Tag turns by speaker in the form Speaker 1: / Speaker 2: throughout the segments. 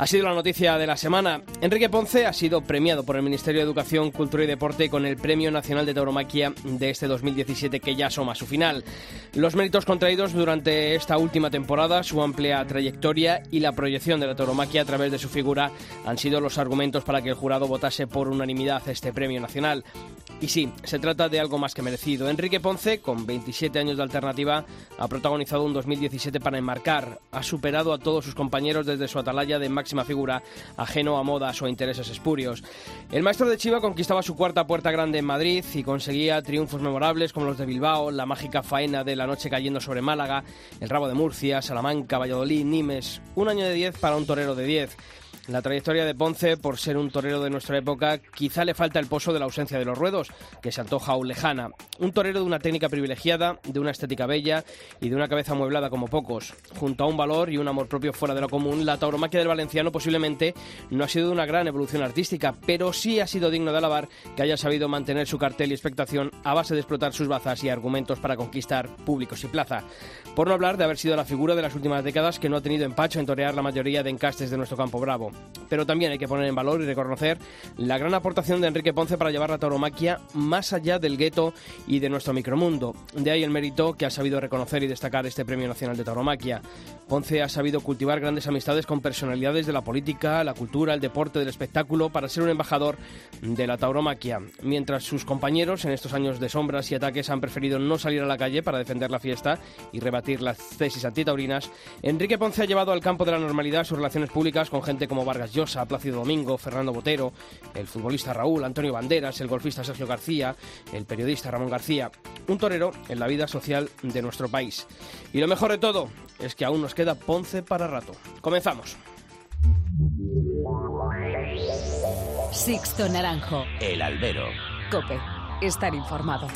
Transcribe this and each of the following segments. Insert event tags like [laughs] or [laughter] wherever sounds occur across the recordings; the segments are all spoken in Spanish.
Speaker 1: Ha sido la noticia de la semana. Enrique Ponce ha sido premiado por el Ministerio de Educación, Cultura y Deporte con el Premio Nacional de Tauromaquia de este 2017 que ya asoma su final. Los méritos contraídos durante esta última temporada, su amplia trayectoria y la proyección de la tauromaquia a través de su figura han sido los argumentos para que el jurado votase por unanimidad este premio nacional. Y sí, se trata de algo más que merecido. Enrique Ponce, con 27 años de alternativa, ha protagonizado un 2017 para enmarcar. Ha superado a todos sus compañeros desde su atalaya de figura, ajeno a modas o intereses espurios. El maestro de Chiva conquistaba su cuarta puerta grande en Madrid y conseguía triunfos memorables como los de Bilbao, la mágica faena de la noche cayendo sobre Málaga, el rabo de Murcia, Salamanca, Valladolid, Nimes. Un año de 10 para un torero de 10. La trayectoria de Ponce, por ser un torero de nuestra época, quizá le falta el pozo de la ausencia de los ruedos, que se antoja aún lejana. Un torero de una técnica privilegiada, de una estética bella y de una cabeza amueblada como pocos. Junto a un valor y un amor propio fuera de lo común, la tauromaquia del valenciano posiblemente no ha sido de una gran evolución artística, pero sí ha sido digno de alabar que haya sabido mantener su cartel y expectación a base de explotar sus bazas y argumentos para conquistar públicos y plaza. Por no hablar de haber sido la figura de las últimas décadas que no ha tenido empacho en torear la mayoría de encastes de nuestro campo bravo. Pero también hay que poner en valor y reconocer la gran aportación de Enrique Ponce para llevar la tauromaquia más allá del gueto y de nuestro micromundo. De ahí el mérito que ha sabido reconocer y destacar este Premio Nacional de Tauromaquia. Ponce ha sabido cultivar grandes amistades con personalidades de la política, la cultura, el deporte, del espectáculo para ser un embajador de la tauromaquia. Mientras sus compañeros en estos años de sombras y ataques han preferido no salir a la calle para defender la fiesta y rebatir las tesis antitaurinas, Enrique Ponce ha llevado al campo de la normalidad sus relaciones públicas con gente como Vargas Llosa, Plácido Domingo, Fernando Botero, el futbolista Raúl, Antonio Banderas, el golfista Sergio García, el periodista Ramón García. Un torero en la vida social de nuestro país. Y lo mejor de todo es que aún nos queda Ponce para rato. Comenzamos.
Speaker 2: Sixto Naranjo.
Speaker 3: El albero.
Speaker 2: Cope. Estar informado.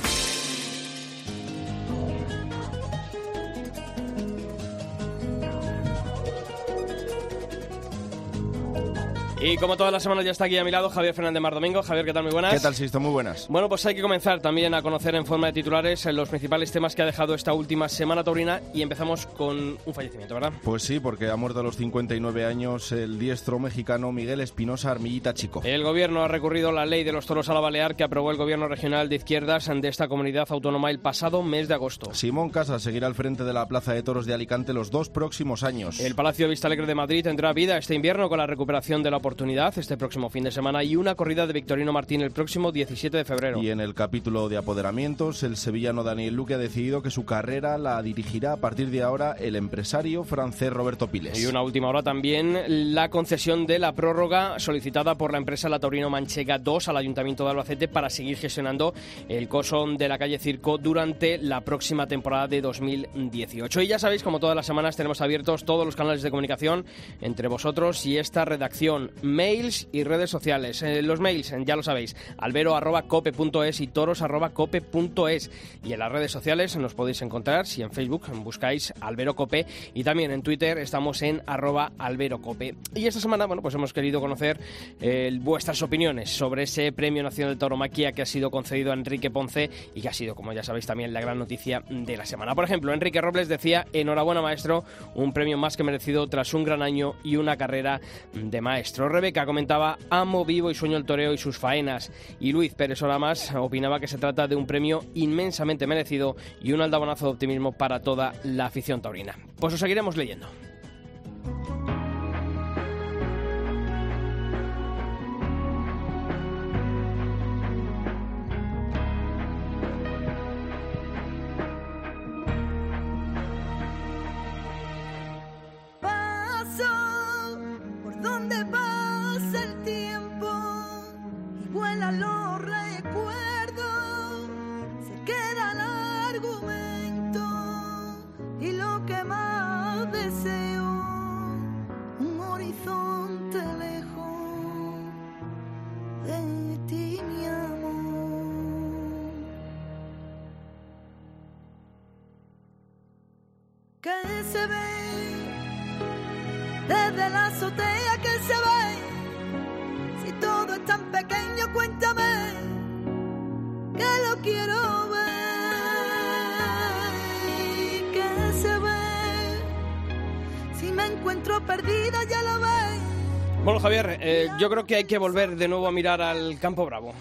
Speaker 1: Y como todas las semanas ya está aquí a mi lado Javier Fernández Mar Domingo. Javier, ¿qué tal? Muy buenas.
Speaker 4: ¿Qué tal, Sisto? Muy buenas.
Speaker 1: Bueno, pues hay que comenzar también a conocer en forma de titulares los principales temas que ha dejado esta última semana taurina y empezamos con un fallecimiento, ¿verdad?
Speaker 4: Pues sí, porque ha muerto a los 59 años el diestro mexicano Miguel Espinosa Armillita Chico.
Speaker 1: El gobierno ha recurrido a la ley de los toros a la Balear que aprobó el gobierno regional de izquierdas de esta comunidad autónoma el pasado mes de agosto.
Speaker 4: Simón Casas seguirá al frente de la Plaza de Toros de Alicante los dos próximos años.
Speaker 1: El Palacio de Vista Alegre de Madrid tendrá vida este invierno con la recuperación de la oportunidad este próximo fin de semana y una corrida de Victorino Martín el próximo 17 de febrero.
Speaker 4: Y en el capítulo de apoderamientos, el sevillano Daniel Luque ha decidido que su carrera la dirigirá a partir de ahora el empresario francés Roberto Piles.
Speaker 1: Y una última hora también la concesión de la prórroga solicitada por la empresa La Taurino Manchega 2 al Ayuntamiento de Albacete para seguir gestionando el coso de la calle Circo durante la próxima temporada de 2018. Y ya sabéis, como todas las semanas, tenemos abiertos todos los canales de comunicación entre vosotros y esta redacción, mails y redes sociales. Eh, los mails, ya lo sabéis, albero.cope.es y toros.cope.es. Y en las redes sociales nos podéis encontrar, si en Facebook buscáis Albero Cope y también en Twitter estamos en arroba alberocope. Y esta semana, bueno, pues hemos querido conocer eh, vuestras opiniones sobre ese Premio Nacional de Tauromaquia que ha sido concedido a Enrique Ponce y que ha sido, como ya sabéis, también la gran noticia de la semana. Por ejemplo, Enrique Robles decía, enhorabuena maestro, un premio más que merecido tras un gran año y una carrera de maestro. Rebeca comentaba, amo, vivo y sueño el toreo y sus faenas. Y Luis Pérez Oramas opinaba que se trata de un premio inmensamente merecido y un aldabonazo de optimismo para toda la afición taurina. Pues os seguiremos leyendo.
Speaker 5: Paso por donde
Speaker 3: se ve desde la azotea que se ve. Si todo es tan pequeño, cuéntame que lo quiero ver. Que se ve. Si me encuentro perdida, ya lo ves.
Speaker 1: Bueno, Javier, eh, yo creo que hay que volver de nuevo a mirar al Campo Bravo.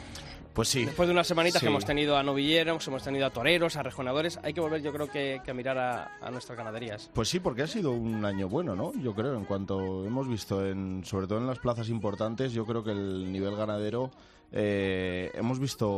Speaker 4: Pues sí.
Speaker 1: Después de unas semanitas
Speaker 4: Sí.
Speaker 1: que hemos tenido a novilleros, hemos tenido a toreros, a rejonadores, hay que volver yo creo que, que a mirar a, a nuestras ganaderías.
Speaker 4: Pues sí, porque ha sido un año bueno, ¿no? Yo creo, en cuanto hemos visto, en, sobre todo en las plazas importantes, yo creo que el nivel ganadero, eh, hemos visto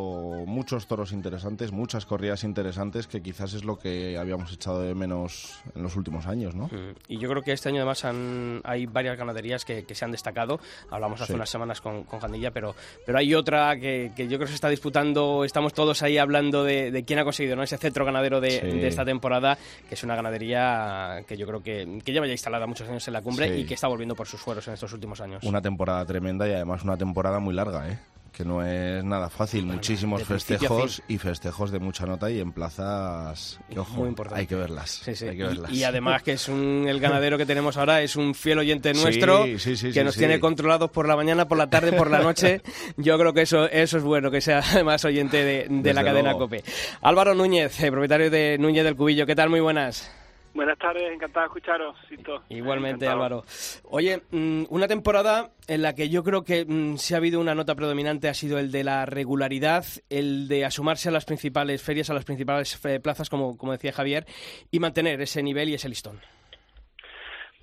Speaker 4: muchos toros interesantes, muchas corridas interesantes, que quizás es lo que habíamos echado de menos en los últimos años, ¿no?
Speaker 1: Mm, Y yo creo que este año además han- hay varias ganaderías que, que se han destacado. Hablamos hace
Speaker 4: Sí.
Speaker 1: unas semanas con, con Jandilla, pero, pero hay otra que, que yo creo que se está disputando. Estamos todos ahí hablando de, de quién ha conseguido ¿no? ese centro ganadero de,
Speaker 4: Sí.
Speaker 1: de esta temporada, que es una ganadería que yo creo que, que lleva ya instalada muchos años en la cumbre
Speaker 4: Sí.
Speaker 1: y que está volviendo por sus fueros en estos últimos años.
Speaker 4: Una temporada tremenda y además una temporada muy larga, ¿eh? Que no es nada fácil. Muchísimos festejos y festejos de mucha nota y en plazas que, ojo,
Speaker 1: Muy importante.
Speaker 4: hay que verlas.
Speaker 1: Sí, sí.
Speaker 4: Hay que
Speaker 1: Y-
Speaker 4: verlas.
Speaker 1: Y, además que es un, el ganadero que tenemos ahora es un fiel oyente nuestro
Speaker 4: sí,
Speaker 1: que nos tiene controlados por la mañana, por la tarde, por la noche. [laughs] Yo creo que eso, eso es bueno, que sea además oyente de, de la cadena
Speaker 4: luego.
Speaker 1: COPE. Álvaro Núñez, eh, propietario de Núñez del Cubillo, ¿qué tal? Muy buenas.
Speaker 5: Buenas tardes, encantado de escucharos. Sito.
Speaker 1: Igualmente,
Speaker 5: Encantado.
Speaker 1: Álvaro. Oye, mm, una temporada en la que yo creo que mm, si ha habido una nota predominante ha sido el de la regularidad, el de asumarse a las principales ferias, a las principales eh, plazas, como, como decía Javier, y mantener ese nivel y ese listón.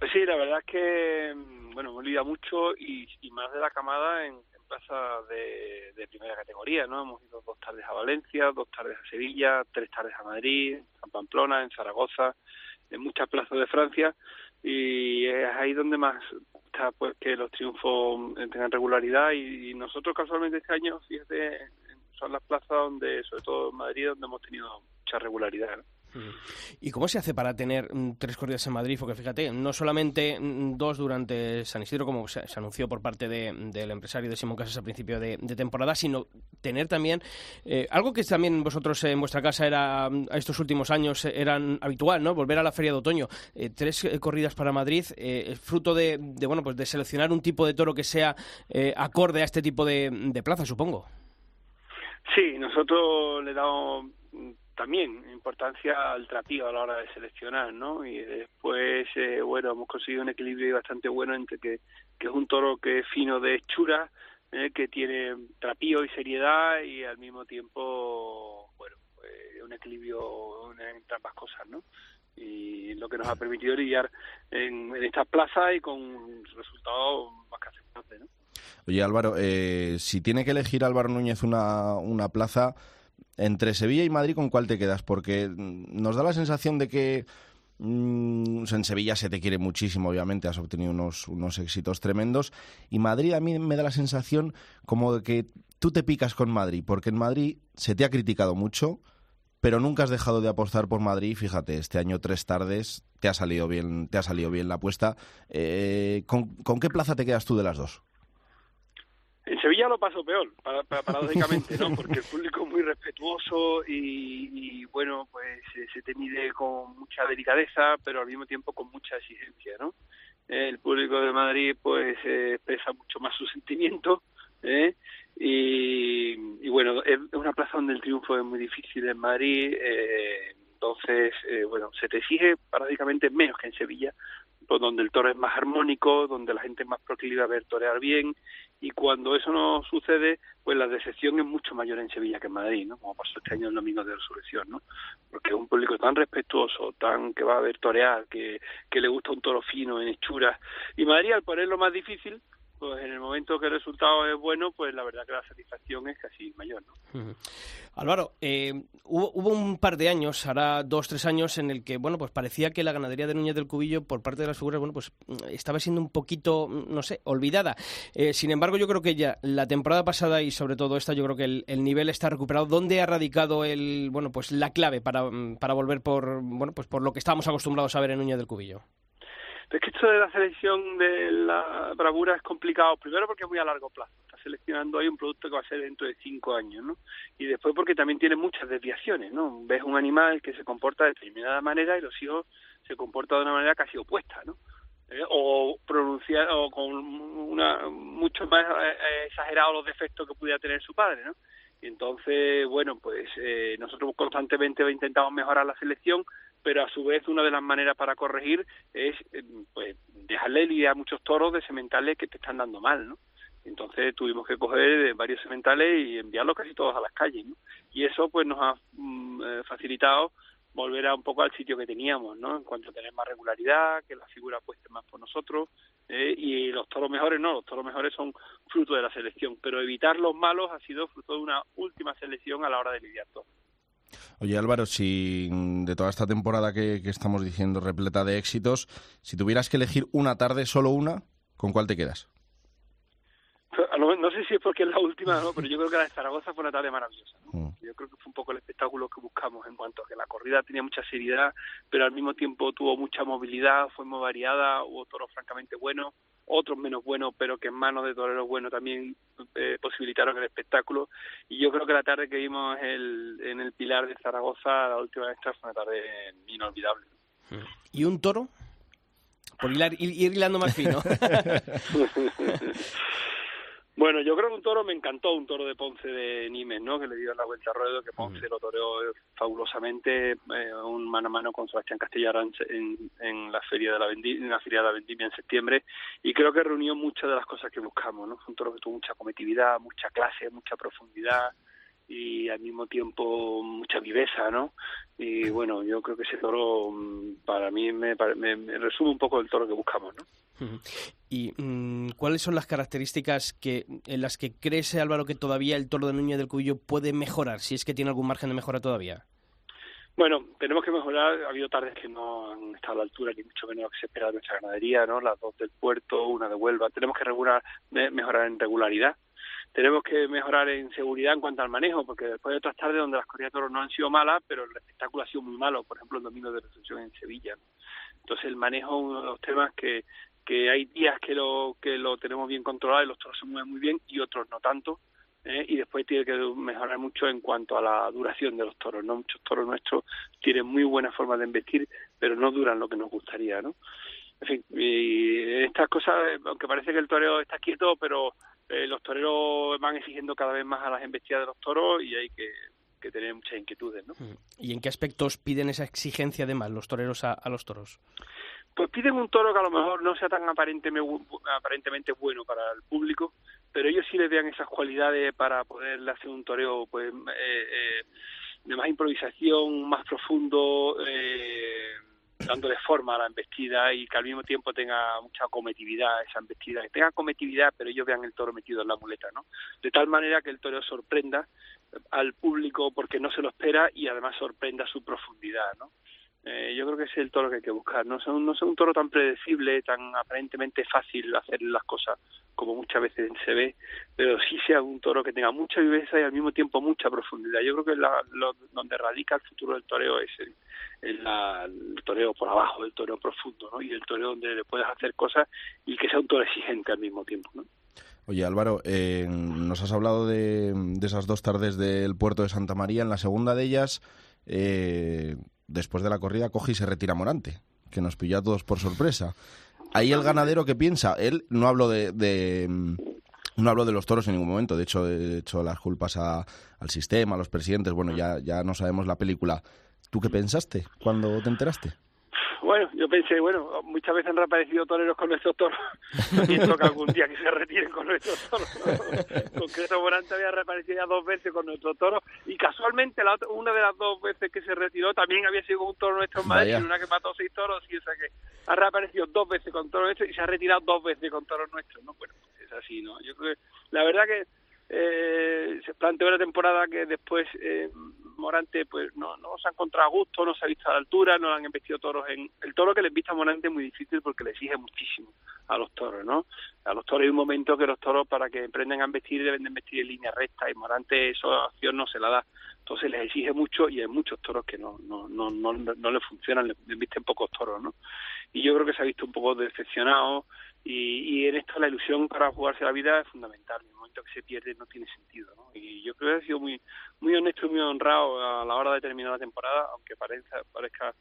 Speaker 5: Pues sí, la verdad es que, mm, bueno, hemos lidiado mucho y, y más de la camada en, en plazas de, de primera categoría, ¿no? Hemos ido dos tardes a Valencia, dos tardes a Sevilla, tres tardes a Madrid, en Pamplona, en Zaragoza, en muchas plazas de Francia y es ahí donde más está pues que los triunfos tengan regularidad y, nosotros casualmente este año, fíjate, son las plazas donde, sobre todo en Madrid, donde hemos tenido mucha regularidad.
Speaker 1: ¿Y cómo se hace para tener mm, tres corridas en Madrid? Porque fíjate, no solamente mm, dos durante San Isidro, como se, anunció por parte de- del empresario de Simón Casas a principio de, temporada, sino tener también eh, algo que también vosotros en vuestra casa era mm, a estos últimos años eran habitual, ¿no? Volver a la feria de otoño. Eh, tres eh, corridas para Madrid, eh, fruto de, bueno, pues de seleccionar un tipo de toro que sea eh, acorde a este tipo de, de plaza, supongo.
Speaker 5: Sí, nosotros le damos mm, también importancia al trapío a la hora de seleccionar, ¿no? Y después, eh, bueno, hemos conseguido un equilibrio bastante bueno entre que, que es un toro que es fino de hechura, eh, que tiene trapío y seriedad y al mismo tiempo, bueno, pues, un equilibrio en- entre ambas cosas, ¿no? Y lo que nos ha permitido lidiar en, en estas plazas y con resultados más que aceptables, ¿no?
Speaker 4: Oye, Álvaro, eh, si tiene que elegir Álvaro Núñez una, una plaza entre Sevilla y Madrid, ¿con cuál te quedas? Porque mm, nos da la sensación de que mm, en Sevilla se te quiere muchísimo, obviamente, has obtenido unos, unos éxitos tremendos. Y Madrid a mí me da la sensación como de que tú te picas con Madrid, porque en Madrid se te ha criticado mucho, pero nunca has dejado de apostar por Madrid. Fíjate, este año tres tardes te ha salido bien, te ha salido bien la apuesta. Eh, ¿con, con qué plaza te quedas tú de las dos?
Speaker 5: En Sevilla lo paso peor, para- para- paradójicamente, ¿no? Porque el público es muy respetuoso y, bueno, pues se te mide con mucha delicadeza, pero al mismo tiempo con mucha exigencia, ¿no? El público de Madrid, pues, eh, expresa mucho más sus sentimientos, ¿eh? Y, y bueno, es una plaza donde el triunfo es muy difícil en Madrid, eh, entonces, eh, bueno, se te exige paradójicamente menos que en Sevilla, donde el toro es más armónico, donde la gente es más proclive a ver torear bien, y cuando eso no sucede, pues la decepción es mucho mayor en Sevilla que en Madrid, ¿no? Como pasó este año el Domingo de Resurrección, ¿no? Porque es un público tan respetuoso, tan que va a ver torear, que, que le gusta un toro fino, en hechuras. Y Madrid, al ponerlo más difícil, pues en el momento que el resultado es bueno, pues la verdad que la satisfacción es casi mayor. ¿no?
Speaker 1: Álvaro, eh, hubo, hubo, un par de años, ahora dos, tres años, en el que, bueno, pues parecía que la ganadería de Núñez del Cubillo, por parte de las figuras, bueno, pues estaba siendo un poquito, no sé, olvidada. Eh, sin embargo, yo creo que ya la temporada pasada y sobre todo esta, yo creo que el, el, nivel está recuperado. ¿Dónde ha radicado el, bueno, pues la clave para, para volver por, bueno, pues por lo que estábamos acostumbrados a ver en Núñez del Cubillo?
Speaker 5: Es que esto de la selección de la bravura es complicado, primero porque es muy a largo plazo, está seleccionando ahí un producto que va a ser dentro de cinco años, ¿no? Y después porque también tiene muchas desviaciones, ¿no? Ves un animal que se comporta de determinada manera y los hijos se comportan de una manera casi opuesta, ¿no? Eh, o pronunciar o con una mucho más eh, exagerados los defectos que pudiera tener su padre, ¿no? Y entonces, bueno, pues eh, nosotros constantemente intentamos mejorar la selección, pero a su vez una de las maneras para corregir es pues dejarle lidiar muchos toros de sementales que te están dando mal, ¿no? Entonces tuvimos que coger varios sementales y enviarlos casi todos a las calles, ¿no? Y eso pues nos ha mm, facilitado volver a un poco al sitio que teníamos, ¿no? En cuanto a tener más regularidad, que la figura apueste más por nosotros, eh, y los toros mejores no, los toros mejores son fruto de la selección, pero evitar los malos ha sido fruto de una última selección a la hora de lidiar todo.
Speaker 4: Oye Álvaro, si de toda esta temporada que, que, estamos diciendo repleta de éxitos, si tuvieras que elegir una tarde, solo una, ¿con cuál te quedas?
Speaker 5: No, no sé si es porque es la última, ¿no? [laughs] pero yo creo que la de Zaragoza fue una tarde maravillosa. ¿no? Mm. Yo creo que fue un poco el espectáculo que buscamos en cuanto a que la corrida tenía mucha seriedad, pero al mismo tiempo tuvo mucha movilidad, fue muy variada, hubo toros francamente buenos, otros menos buenos, pero que en manos de toreros buenos también eh, posibilitaron el espectáculo. Y yo creo que la tarde que vimos el, en el Pilar de Zaragoza, la última vez, fue una tarde inolvidable.
Speaker 1: ¿Y un toro? Por hilar, ir, ir hilando más fino. [laughs]
Speaker 5: Bueno, yo creo que un toro me encantó, un toro de Ponce de Nimes, ¿no? Que le dio la vuelta al ruedo, que Ponce lo toreó fabulosamente, eh, un mano a mano con Sebastián Castellarán en, en la feria de la Vendimia, en la feria de la Vendimia en septiembre, y creo que reunió muchas de las cosas que buscamos, ¿no? Fue un toro que tuvo mucha cometividad, mucha clase, mucha profundidad y al mismo tiempo mucha viveza, ¿no? Y bueno, yo creo que ese toro para mí me, me, me resume un poco el toro que buscamos, ¿no?
Speaker 1: ¿Y mmm, cuáles son las características que en las que crees, Álvaro, que todavía el toro de Núñez del Cubillo puede mejorar, si es que tiene algún margen de mejora todavía?
Speaker 5: Bueno, tenemos que mejorar. Ha habido tardes que no han estado a la altura, ni mucho menos que se espera de nuestra ganadería, ¿no? Las dos del puerto, una de Huelva. Tenemos que regular, mejorar en regularidad. Tenemos que mejorar en seguridad en cuanto al manejo, porque después de otras tardes donde las corridas de toros no han sido malas, pero el espectáculo ha sido muy malo. Por ejemplo, el domingo de recepción en Sevilla. Entonces, el manejo es uno de los temas que, que hay días que lo que lo tenemos bien controlado y los toros se mueven muy bien y otros no tanto ¿eh? y después tiene que mejorar mucho en cuanto a la duración de los toros no muchos toros nuestros tienen muy buena forma de investir pero no duran lo que nos gustaría no en fin y estas cosas aunque parece que el toreo está quieto pero eh, los toreros van exigiendo cada vez más a las embestidas de los toros y hay que que tener muchas inquietudes, ¿no?
Speaker 1: ¿Y en qué aspectos piden esa exigencia de más los toreros a los toros?
Speaker 5: Pues piden un toro que a lo mejor no sea tan aparentemente bueno para el público, pero ellos sí le vean esas cualidades para poder hacer un toreo pues eh, eh, de más improvisación, más profundo, eh, dándole forma a la embestida y que al mismo tiempo tenga mucha cometividad esa embestida, que tenga cometividad, pero ellos vean el toro metido en la muleta, ¿no? De tal manera que el toro sorprenda al público porque no se lo espera y además sorprenda su profundidad, ¿no? Eh, yo creo que es el toro que hay que buscar. No sea, un, no sea un toro tan predecible, tan aparentemente fácil hacer las cosas como muchas veces se ve, pero sí sea un toro que tenga mucha viveza y al mismo tiempo mucha profundidad. Yo creo que la, lo, donde radica el futuro del toreo es el, el, toreo por abajo, el toreo profundo, ¿no? Y el toreo donde le puedes hacer cosas y que sea un toro exigente al mismo tiempo, ¿no?
Speaker 4: Oye Álvaro, eh, nos has hablado de, de esas dos tardes del puerto de Santa María. En la segunda de ellas, eh, después de la corrida coge y se retira Morante, que nos pilló a todos por sorpresa. Ahí el ganadero que piensa, él no hablo de, de no hablo de los toros en ningún momento, de hecho he hecho las culpas al sistema, a los presidentes, bueno, ya, ya no sabemos la película. ¿Tú qué pensaste cuando te enteraste?
Speaker 5: Bueno, yo pensé, bueno, muchas veces han reaparecido toreros con nuestros toros. [laughs] Pienso que algún día que se retiren con nuestros toros. [laughs] Concreto Morante había reaparecido ya dos veces con nuestros toros y casualmente la una de las dos veces que se retiró también había sido un toro nuestro en Madrid, una que mató seis toros y o sea que ha reaparecido dos veces con toros nuestros y se ha retirado dos veces con toros nuestros, ¿no? Bueno, pues es así, ¿no? Yo creo que la verdad que eh, se planteó una temporada que después eh, Morante pues no, no se ha encontrado a gusto, no se ha visto a la altura, no han investido toros en... El toro que les vista a Morante es muy difícil porque le exige muchísimo a los toros, ¿no? A los toros hay un momento que los toros para que aprendan a vestir deben de investir en línea recta y Morante esa opción no se la da. Entonces les exige mucho y hay muchos toros que no no no no, no le funcionan, le, le visten pocos toros, ¿no? Y yo creo que se ha visto un poco decepcionado y, y en esto la ilusión para jugarse la vida es fundamental. En el momento que se pierde no tiene sentido. ¿no? Y yo creo que ha sido muy muy honesto y muy honrado a la hora de terminar la temporada, aunque parezca, parezca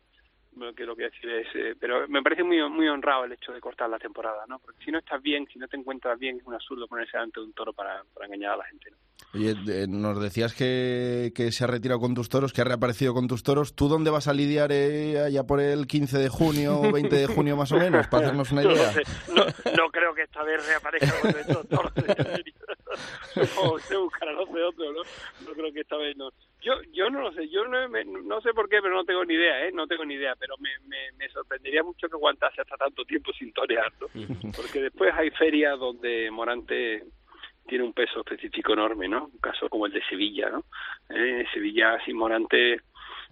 Speaker 5: que lo que decir es, eh, pero me parece muy muy honrado el hecho de cortar la temporada, ¿no? Porque si no estás bien, si no te encuentras bien, es un absurdo ponerse ante un toro para, para engañar a la gente, ¿no?
Speaker 4: Oye, eh, nos decías que, que, se ha retirado con tus toros, que ha reaparecido con tus toros. ¿Tú dónde vas a lidiar eh, allá por el 15 de junio o 20 de junio más o menos, para hacernos una [laughs] idea?
Speaker 5: No, no, creo que esta vez reaparezca con estos toros. [laughs] Supongo se buscará no sé otro, ¿no? No creo que esta vez no. Yo yo no lo sé, yo no, me, no sé por qué, pero no tengo ni idea, ¿eh? No tengo ni idea, pero me, me, me sorprendería mucho que aguantase hasta tanto tiempo sin torear, ¿no? [laughs] Porque después hay ferias donde Morante tiene un peso específico enorme, ¿no? Un caso como el de Sevilla, ¿no? Eh, Sevilla sin Morante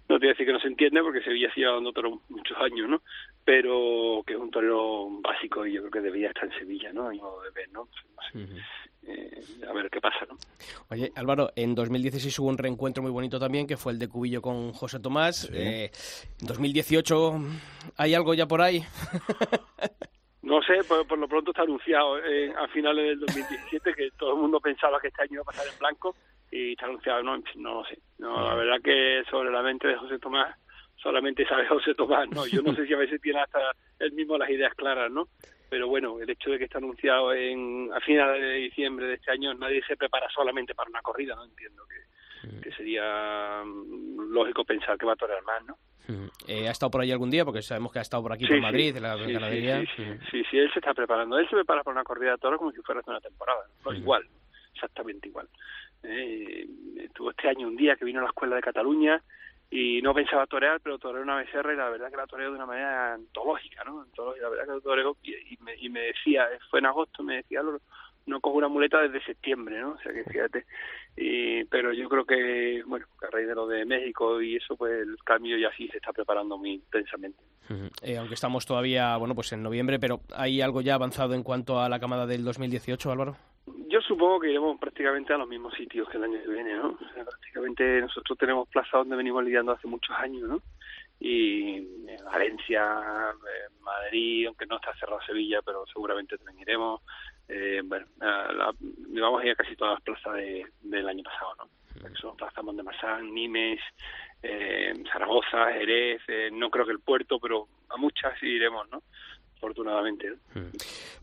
Speaker 5: no te voy a decir que no se entiende porque Sevilla sigue dando toro muchos años, ¿no? Pero que es un torero básico y yo creo que debería estar en Sevilla, ¿no? A mi modo de ver, ¿no? no sé. uh -huh. eh, a ver qué pasa, ¿no?
Speaker 1: Oye, Álvaro, en 2016 hubo un reencuentro muy bonito también, que fue el de Cubillo con José Tomás. Sí. Eh, 2018, ¿hay algo ya por ahí? [laughs]
Speaker 5: No sé, por, por, lo pronto está anunciado eh, a finales del 2017 que todo el mundo pensaba que este año iba a pasar en blanco y está anunciado, no, no lo sé. No, la verdad que sobre la mente de José Tomás solamente sabe [laughs] José Tomás, ¿no? Yo no sé si a veces tiene hasta él mismo las ideas claras, ¿no? Pero bueno, el hecho de que está anunciado en, a finales de diciembre de este año, nadie se prepara solamente para una corrida, ¿no? Entiendo que, que sería lógico pensar que va a torear más, ¿no?
Speaker 1: Eh, ¿Ha estado por ahí algún día? Porque sabemos que ha estado por aquí, sí, por Madrid,
Speaker 5: sí,
Speaker 1: en la
Speaker 5: sí,
Speaker 1: ganadería.
Speaker 5: Sí sí, sí, él se está preparando. Él se prepara para una corrida de toros como si fuera una temporada. ¿no? Igual, exactamente igual. Eh, estuvo este año un día que vino a la escuela de Cataluña y no pensaba torear, pero toreó una becerra y la verdad que la toreó de una manera antológica, ¿no? La verdad que la toreó y, me, y me decía, fue en agosto, me decía, no cojo una muleta desde septiembre, ¿no? O sea que fíjate. Y, pero yo creo que, bueno, a raíz de lo de México y eso, pues el cambio ya sí se está preparando muy intensamente.
Speaker 1: Eh, aunque estamos todavía, bueno, pues en noviembre, pero ¿hay algo ya avanzado en cuanto a la camada del 2018, Álvaro?
Speaker 5: Yo supongo que iremos prácticamente a los mismos sitios que el año que viene, ¿no? O sea, prácticamente nosotros tenemos plaza donde venimos lidiando hace muchos años, ¿no? Y en Valencia, en Madrid, aunque no está cerrado Sevilla, pero seguramente también iremos. Eh, bueno, la, vamos a ir a casi todas las plazas de, del año pasado, ¿no? Son plazas Nimes, eh, Zaragoza, Jerez, eh, no creo que el puerto, pero a muchas iremos, ¿no? Afortunadamente.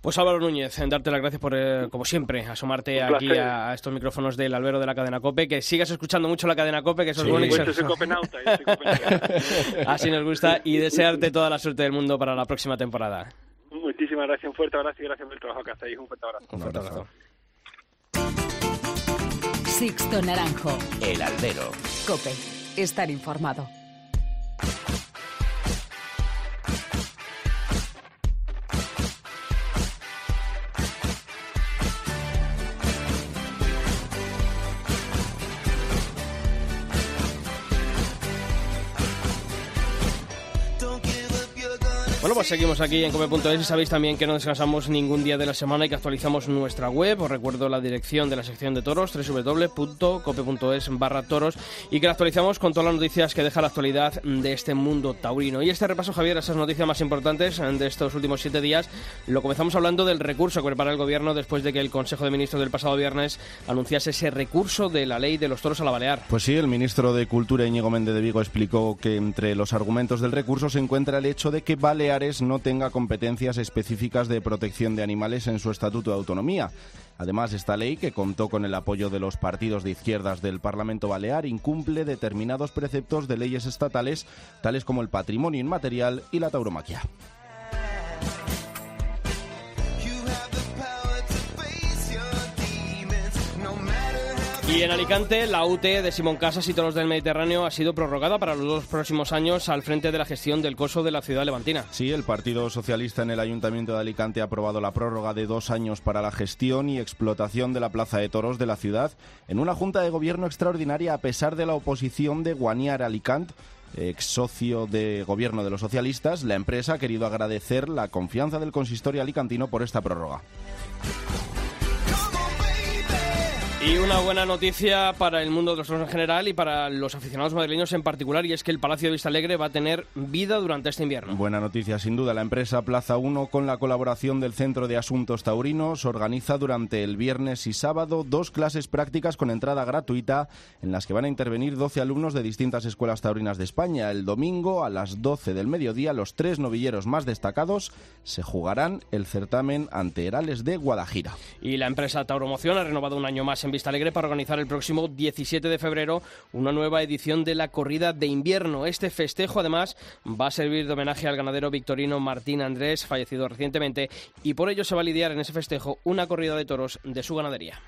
Speaker 1: Pues Álvaro Núñez, en darte las gracias por, eh, como siempre, asomarte aquí a, a, estos micrófonos del albero de la cadena COPE, que sigas escuchando mucho la cadena COPE, que eso
Speaker 5: sí.
Speaker 1: es bueno.
Speaker 5: Pues yo soy [laughs] copenauta, yo soy copenauta. [laughs]
Speaker 1: Así nos gusta y desearte toda la suerte del mundo para la próxima temporada.
Speaker 5: Muchísimas gracias, un fuerte abrazo y gracias por el trabajo que hacéis. Un fuerte abrazo.
Speaker 1: Un fuerte abrazo.
Speaker 2: Sixto Naranjo.
Speaker 6: El albero.
Speaker 2: COPE. Estar informado.
Speaker 1: Pues seguimos aquí en come.es y sabéis también que no descansamos ningún día de la semana y que actualizamos nuestra web. Os recuerdo la dirección de la sección de toros, www.cope.es barra toros y que la actualizamos con todas las noticias que deja la actualidad de este mundo taurino. Y este repaso, Javier, a esas noticias más importantes de estos últimos siete días, lo comenzamos hablando del recurso que prepara el Gobierno después de que el Consejo de Ministros del pasado viernes anunciase ese recurso de la ley de los toros a la Balear.
Speaker 4: Pues sí, el ministro de Cultura, Íñigo Méndez de Vigo, explicó que entre los argumentos del recurso se encuentra el hecho de que Balear No tenga competencias específicas de protección de animales en su Estatuto de Autonomía. Además, esta ley, que contó con el apoyo de los partidos de izquierdas del Parlamento Balear, incumple determinados preceptos de leyes estatales, tales como el patrimonio inmaterial y la tauromaquia.
Speaker 1: Y en Alicante, la UT de Simón Casas y Toros del Mediterráneo ha sido prorrogada para los dos próximos años al frente de la gestión del coso de la ciudad levantina.
Speaker 4: Sí, el Partido Socialista en el Ayuntamiento de Alicante ha aprobado la prórroga de dos años para la gestión y explotación de la Plaza de Toros de la ciudad en una Junta de Gobierno extraordinaria a pesar de la oposición de Guaniar Alicante ex socio de gobierno de los socialistas, la empresa ha querido agradecer la confianza del consistorio alicantino por esta prórroga.
Speaker 1: Y una buena noticia para el mundo de los toros en general y para los aficionados madrileños en particular, y es que el Palacio de Vista Alegre va a tener vida durante este invierno.
Speaker 4: Buena noticia, sin duda. La empresa Plaza 1, con la colaboración del Centro de Asuntos Taurinos, organiza durante el viernes y sábado dos clases prácticas con entrada gratuita en las que van a intervenir 12 alumnos de distintas escuelas taurinas de España. El domingo, a las 12 del mediodía, los tres novilleros más destacados se jugarán el certamen ante Herales de Guadajira.
Speaker 1: Y la empresa Tauromoción ha renovado un año más en Vista Alegre para organizar el próximo 17 de febrero una nueva edición de la corrida de invierno. Este festejo, además, va a servir de homenaje al ganadero victorino Martín Andrés, fallecido recientemente, y por ello se va a lidiar en ese festejo una corrida de toros de su ganadería.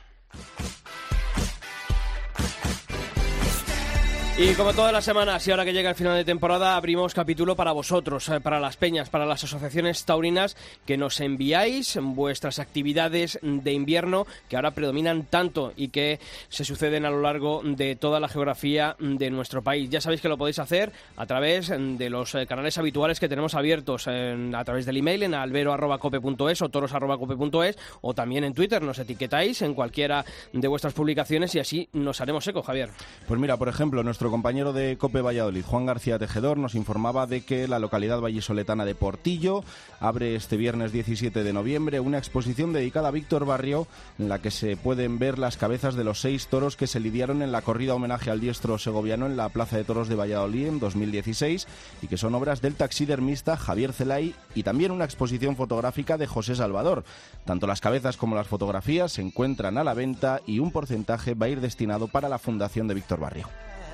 Speaker 1: Y como todas las semanas y ahora que llega el final de temporada, abrimos capítulo para vosotros, eh, para las peñas, para las asociaciones taurinas que nos enviáis vuestras actividades de invierno que ahora predominan tanto y que se suceden a lo largo de toda la geografía de nuestro país. Ya sabéis que lo podéis hacer a través de los eh, canales habituales que tenemos abiertos a través del email en albero.cope.es o toros.cope.es o también en Twitter. Nos etiquetáis en cualquiera de vuestras publicaciones y así nos haremos eco, Javier.
Speaker 4: Pues mira, por ejemplo, nuestro compañero de Cope Valladolid, Juan García Tejedor, nos informaba de que la localidad vallisoletana de Portillo abre este viernes 17 de noviembre una exposición dedicada a Víctor Barrio en la que se pueden ver las cabezas de los seis toros que se lidiaron en la corrida homenaje al diestro segoviano en la Plaza de Toros de Valladolid en 2016 y que son obras del taxidermista Javier Celay y también una exposición fotográfica de José Salvador. Tanto las cabezas como las fotografías se encuentran a la venta y un porcentaje va a ir destinado para la Fundación de Víctor Barrio.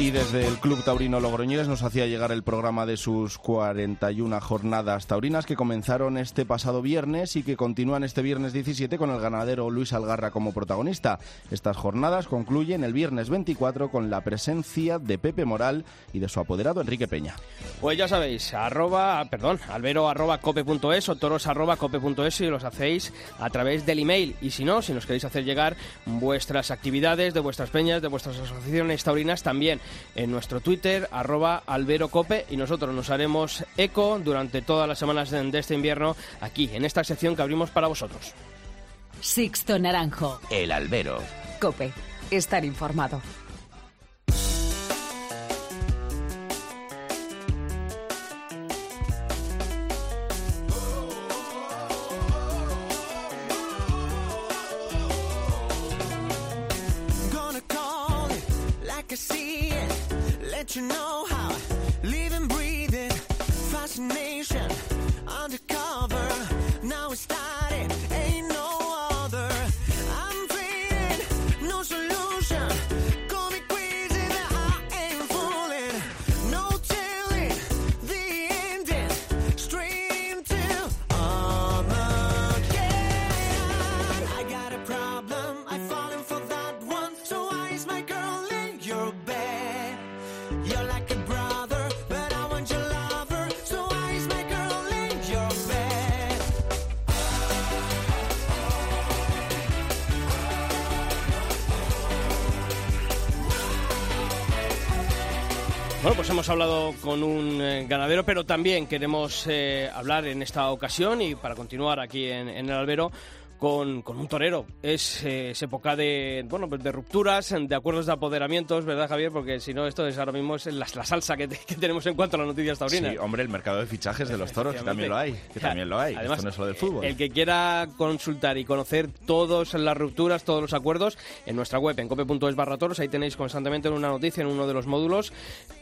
Speaker 4: Y desde el Club Taurino Logroñés nos hacía llegar el programa de sus 41 jornadas taurinas que comenzaron este pasado viernes y que continúan este viernes 17 con el ganadero Luis Algarra como protagonista. Estas jornadas concluyen el viernes 24 con la presencia de Pepe Moral y de su apoderado Enrique Peña.
Speaker 1: Pues ya sabéis, arroba, perdón, albero arroba cope.es o toros arroba cope.es y los hacéis a través del email. Y si no, si nos queréis hacer llegar vuestras actividades de vuestras peñas, de vuestras asociaciones taurinas también en nuestro Twitter, arroba alberocope, y nosotros nos haremos eco durante todas las semanas de este invierno aquí, en esta sección que abrimos para vosotros.
Speaker 2: Sixto Naranjo.
Speaker 6: El albero.
Speaker 2: Cope. Estar informado. You know
Speaker 1: hablado con un eh, ganadero, pero también queremos eh, hablar en esta ocasión y para continuar aquí en, en el albero con, con un torero. Es, eh, es época de, bueno, pues de rupturas, de acuerdos de apoderamientos, ¿verdad, Javier? Porque si no, esto es ahora mismo es la, la salsa que, te- que tenemos en cuanto a las noticias taurinas.
Speaker 4: Sí, hombre, el mercado de fichajes de los toros, que también lo hay, que también lo hay.
Speaker 1: Además,
Speaker 4: Esto no es solo del fútbol.
Speaker 1: El que quiera consultar y conocer todas las rupturas, todos los acuerdos, en nuestra web, en cope.es barra toros, ahí tenéis constantemente una noticia en uno de los módulos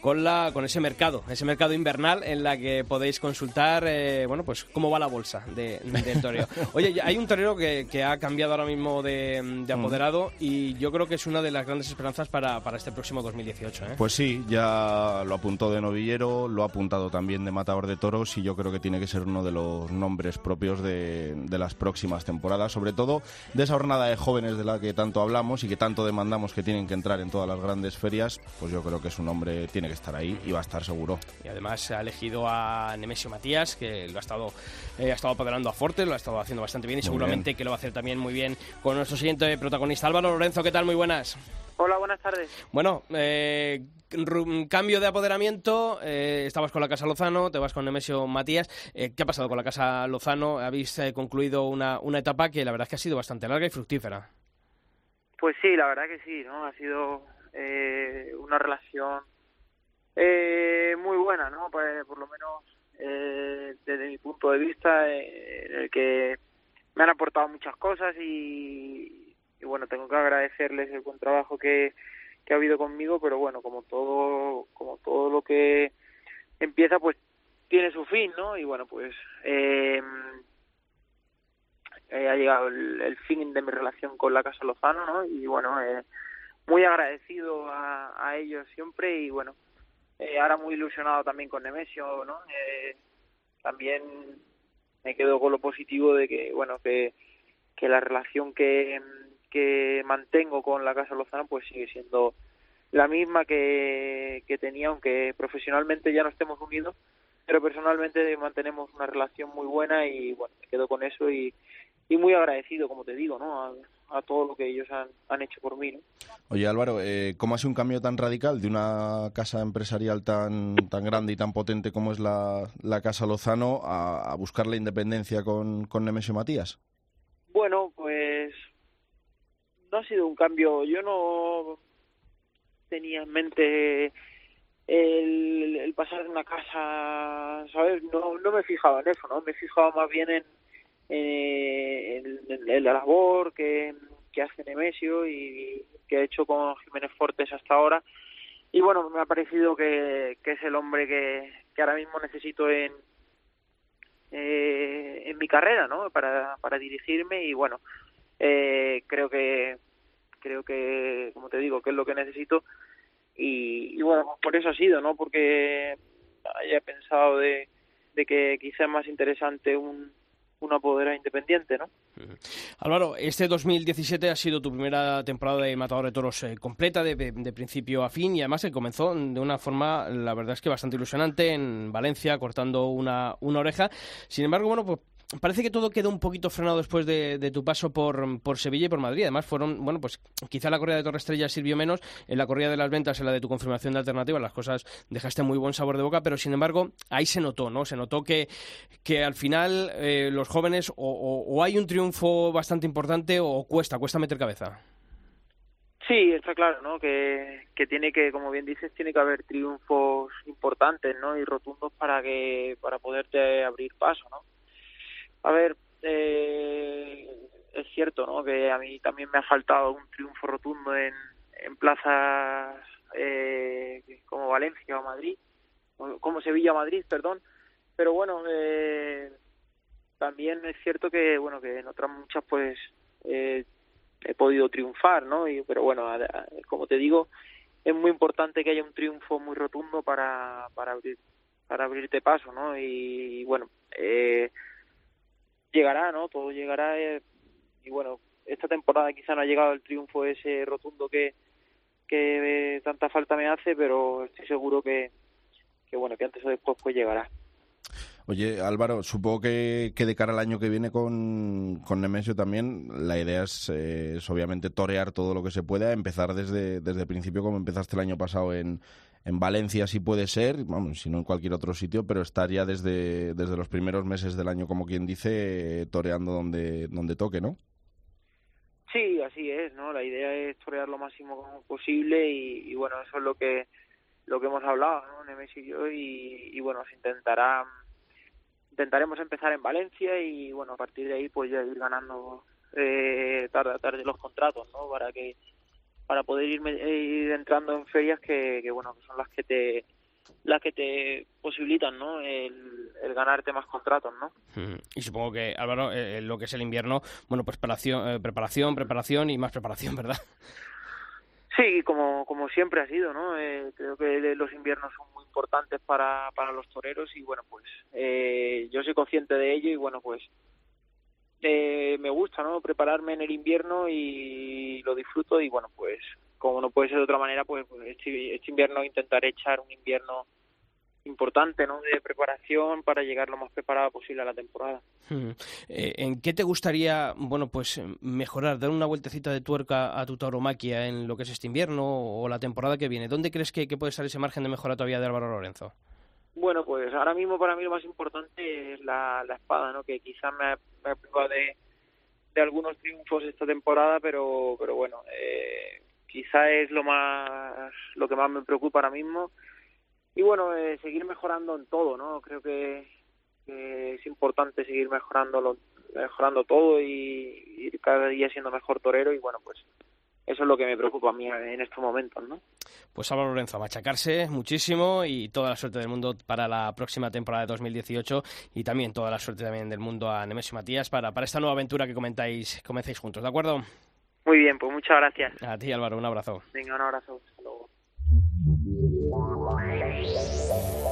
Speaker 1: con la con ese mercado, ese mercado invernal en la que podéis consultar, eh, bueno, pues cómo va la bolsa de, del toreo. [laughs] Oye, hay un torero que, que ha cambiado ahora mismo de, de apoderado y yo creo que es una de las grandes esperanzas para, para este próximo 2018. ¿eh?
Speaker 4: Pues sí, ya lo apuntó de novillero, lo ha apuntado también de matador de toros y yo creo que tiene que ser uno de los nombres propios de, de las próximas temporadas, sobre todo de esa jornada de jóvenes de la que tanto hablamos y que tanto demandamos que tienen que entrar en todas las grandes ferias, pues yo creo que su nombre tiene que estar ahí y va a estar seguro.
Speaker 1: Y además ha elegido a Nemesio Matías, que lo ha estado, eh, ha estado apoderando a Forte, lo ha estado haciendo bastante bien y
Speaker 4: Muy
Speaker 1: seguramente
Speaker 4: bien.
Speaker 1: Que lo va a hacer también muy bien con nuestro siguiente protagonista. Álvaro Lorenzo, ¿qué tal? Muy buenas.
Speaker 6: Hola, buenas tardes.
Speaker 1: Bueno, eh, cambio de apoderamiento, eh, estabas con la Casa Lozano, te vas con Nemesio Matías. Eh, ¿Qué ha pasado con la Casa Lozano? Habéis eh, concluido una, una etapa que la verdad es que ha sido bastante larga y fructífera.
Speaker 6: Pues sí, la verdad que sí, ¿no? Ha sido eh, una relación eh, muy buena, ¿no? Pues, por lo menos eh, desde mi punto de vista, eh, en el que me han aportado muchas cosas y, y bueno, tengo que agradecerles el buen trabajo que, que ha habido conmigo, pero bueno, como todo, como todo lo que empieza, pues tiene su fin, ¿no? Y bueno, pues eh, eh, ha llegado el, fin de mi relación con la Casa Lozano, ¿no? Y bueno, eh, muy agradecido a, a ellos siempre y bueno, eh, ahora muy ilusionado también con Nemesio, ¿no? Eh, también me quedo con lo positivo de que, bueno, que, que la relación que, que mantengo con la Casa Lozano pues sigue siendo la misma que, que tenía, aunque profesionalmente ya no estemos unidos, pero personalmente mantenemos una relación muy buena y bueno, me quedo con eso y, y muy agradecido, como te digo, ¿no? A, a todo lo que ellos han, han hecho por mí, ¿no?
Speaker 4: Oye Álvaro, eh, ¿cómo ha sido un cambio tan radical de una casa empresarial tan, tan grande y tan potente como es la, la Casa Lozano a, a buscar la independencia con, con Nemesio Matías?
Speaker 6: Bueno, pues no ha sido un cambio. Yo no tenía en mente el, el pasar de una casa, ¿sabes? No, no me fijaba en eso, ¿no? Me fijaba más bien en, eh, en, en la labor que, que hace Nemesio y que ha hecho con Jiménez Fortes hasta ahora. Y bueno, me ha parecido que, que es el hombre que, que ahora mismo necesito en, eh, en mi carrera, ¿no? Para, para dirigirme y bueno, eh, creo que creo que, como te digo, que es lo que necesito y, y bueno, pues por eso ha sido, ¿no? Porque haya pensado de, de que quizá es más interesante un, un apoderado independiente, ¿no?
Speaker 1: Álvaro, este 2017 ha sido tu primera temporada de Matador de Toros eh, completa, de principio a fin, y además se comenzó de una forma, la verdad es que bastante ilusionante, en Valencia, cortando una, una oreja. Sin embargo, bueno, pues parece que todo quedó un poquito frenado después de, tu paso por, por Sevilla y por Madrid. Además, fueron, bueno, pues quizá la corrida de Torre Estrella sirvió menos, en la corrida de las ventas, en la de tu confirmación de alternativa, las cosas dejaste muy buen sabor de boca, pero sin embargo, ahí se notó, ¿no? Se notó que, que al final eh, los jóvenes o, o- o hay un triunfo bastante importante o cuesta, cuesta meter cabeza.
Speaker 6: Sí, está claro, ¿no? Que, que tiene que, como bien dices, tiene que haber triunfos importantes, ¿no? Y rotundos para que para poderte abrir paso, ¿no? A ver, eh, es cierto, ¿no? Que a mí también me ha faltado un triunfo rotundo en, en plazas eh, como Valencia o Madrid, como Sevilla o Madrid, perdón. Pero bueno, eh, también es cierto que, bueno, que en otras muchas, pues, eh, he podido triunfar, ¿no? Y, pero bueno, como te digo, es muy importante que haya un triunfo muy rotundo para, para abrir para abrirte paso, ¿no? Y, bueno, eh, llegará, ¿no? Todo llegará eh, y bueno, esta temporada quizá no ha llegado el triunfo ese rotundo que que eh, tanta falta me hace, pero estoy seguro que que bueno, que antes o después pues llegará.
Speaker 4: Oye, Álvaro, supongo que, que de cara al año que viene con, con Nemesio también, la idea es, eh, es obviamente torear todo lo que se pueda, empezar desde, desde el principio como empezaste el año pasado en, en Valencia, si puede ser, vamos, si no en cualquier otro sitio, pero estar ya desde, desde los primeros meses del año, como quien dice, toreando donde, donde toque, ¿no?
Speaker 6: Sí, así es, ¿no? La idea es torear lo máximo posible y, y bueno, eso es lo que lo que hemos hablado, ¿no? Nemes y yo y, y bueno, se intentará intentaremos empezar en Valencia y bueno, a partir de ahí pues ya ir ganando eh, tarde tarde los contratos, ¿no? Para que para poder ir, ir entrando en ferias que, que bueno, que son las que te las que te posibilitan ¿no? el, ganarte más contratos. ¿no?
Speaker 1: Y supongo que, Álvaro, eh, lo que es el invierno, bueno, pues preparación, eh, preparación, preparación y más preparación, [laughs] ¿verdad?
Speaker 6: Sí, como, como siempre ha sido, ¿no? Eh, creo que los inviernos son muy importantes para, para los toreros y, bueno, pues eh, yo soy consciente de ello y, bueno, pues eh, me gusta, ¿no? Prepararme en el invierno y lo disfruto y, bueno, pues como no puede ser de otra manera, pues, pues este, este, invierno intentaré echar un invierno importante ¿no? de preparación para llegar lo más preparado posible a la temporada.
Speaker 1: Eh, ¿En qué te gustaría bueno pues mejorar, dar una vueltecita de tuerca a tu tauromaquia en lo que es este invierno o la temporada que viene? ¿Dónde crees que, puede estar ese margen de mejora todavía de Álvaro Lorenzo?
Speaker 6: Bueno, pues ahora mismo para mí lo más importante es la, espada, ¿no? que quizás me, me de, de algunos triunfos esta temporada, pero, pero bueno, eh, quizá es lo más lo que más me preocupa ahora mismo y bueno eh, seguir mejorando en todo no creo que, es importante seguir mejorando mejorando todo y ir cada día siendo mejor torero y bueno pues eso es lo que me preocupa a mí en estos momentos, ¿no?
Speaker 1: Pues Álvaro Lorenzo, a machacarse muchísimo y toda la suerte del mundo para la próxima temporada de 2018 y también toda la suerte también del mundo a Nemesio Matías para, para esta nueva aventura que comentáis, comencéis juntos, ¿de acuerdo?
Speaker 6: Muy bien, pues muchas gracias.
Speaker 1: A ti, Álvaro, un abrazo.
Speaker 6: Venga, un abrazo.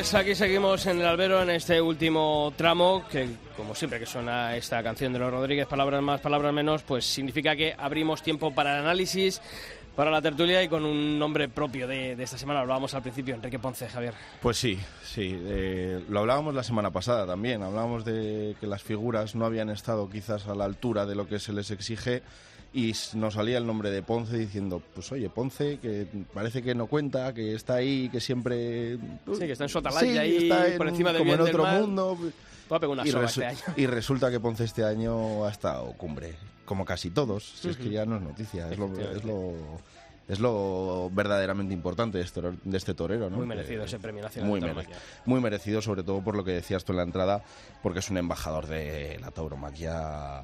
Speaker 1: Bueno, pues aquí seguimos en el albero en este último tramo, que como siempre que suena esta canción de los Rodríguez, palabras más, palabras menos, pues significa que abrimos tiempo para el análisis, para la tertulia y con un nombre propio de, esta semana. Hablábamos al principio, Enrique Ponce, Javier.
Speaker 4: Pues sí, sí. Eh, lo hablábamos la semana pasada también. Hablábamos de que las figuras no habían estado quizás a la altura de lo que se les exige y nos salía el nombre de Ponce diciendo, pues oye, Ponce, que parece que no cuenta, que está ahí, que siempre...
Speaker 1: Sí, que está en su ahí, por encima de
Speaker 4: como en otro mundo.
Speaker 1: Una y, este año.
Speaker 4: y resulta que Ponce este año ha estado cumbre, como casi todos, si es que ya no es noticia, es lo, es lo, es lo verdaderamente importante de este, de este torero. ¿no?
Speaker 1: Muy merecido ese premio nacional.
Speaker 4: Muy, muy merecido, sobre todo por lo que decías tú en la entrada, porque es un embajador de la tauromaquia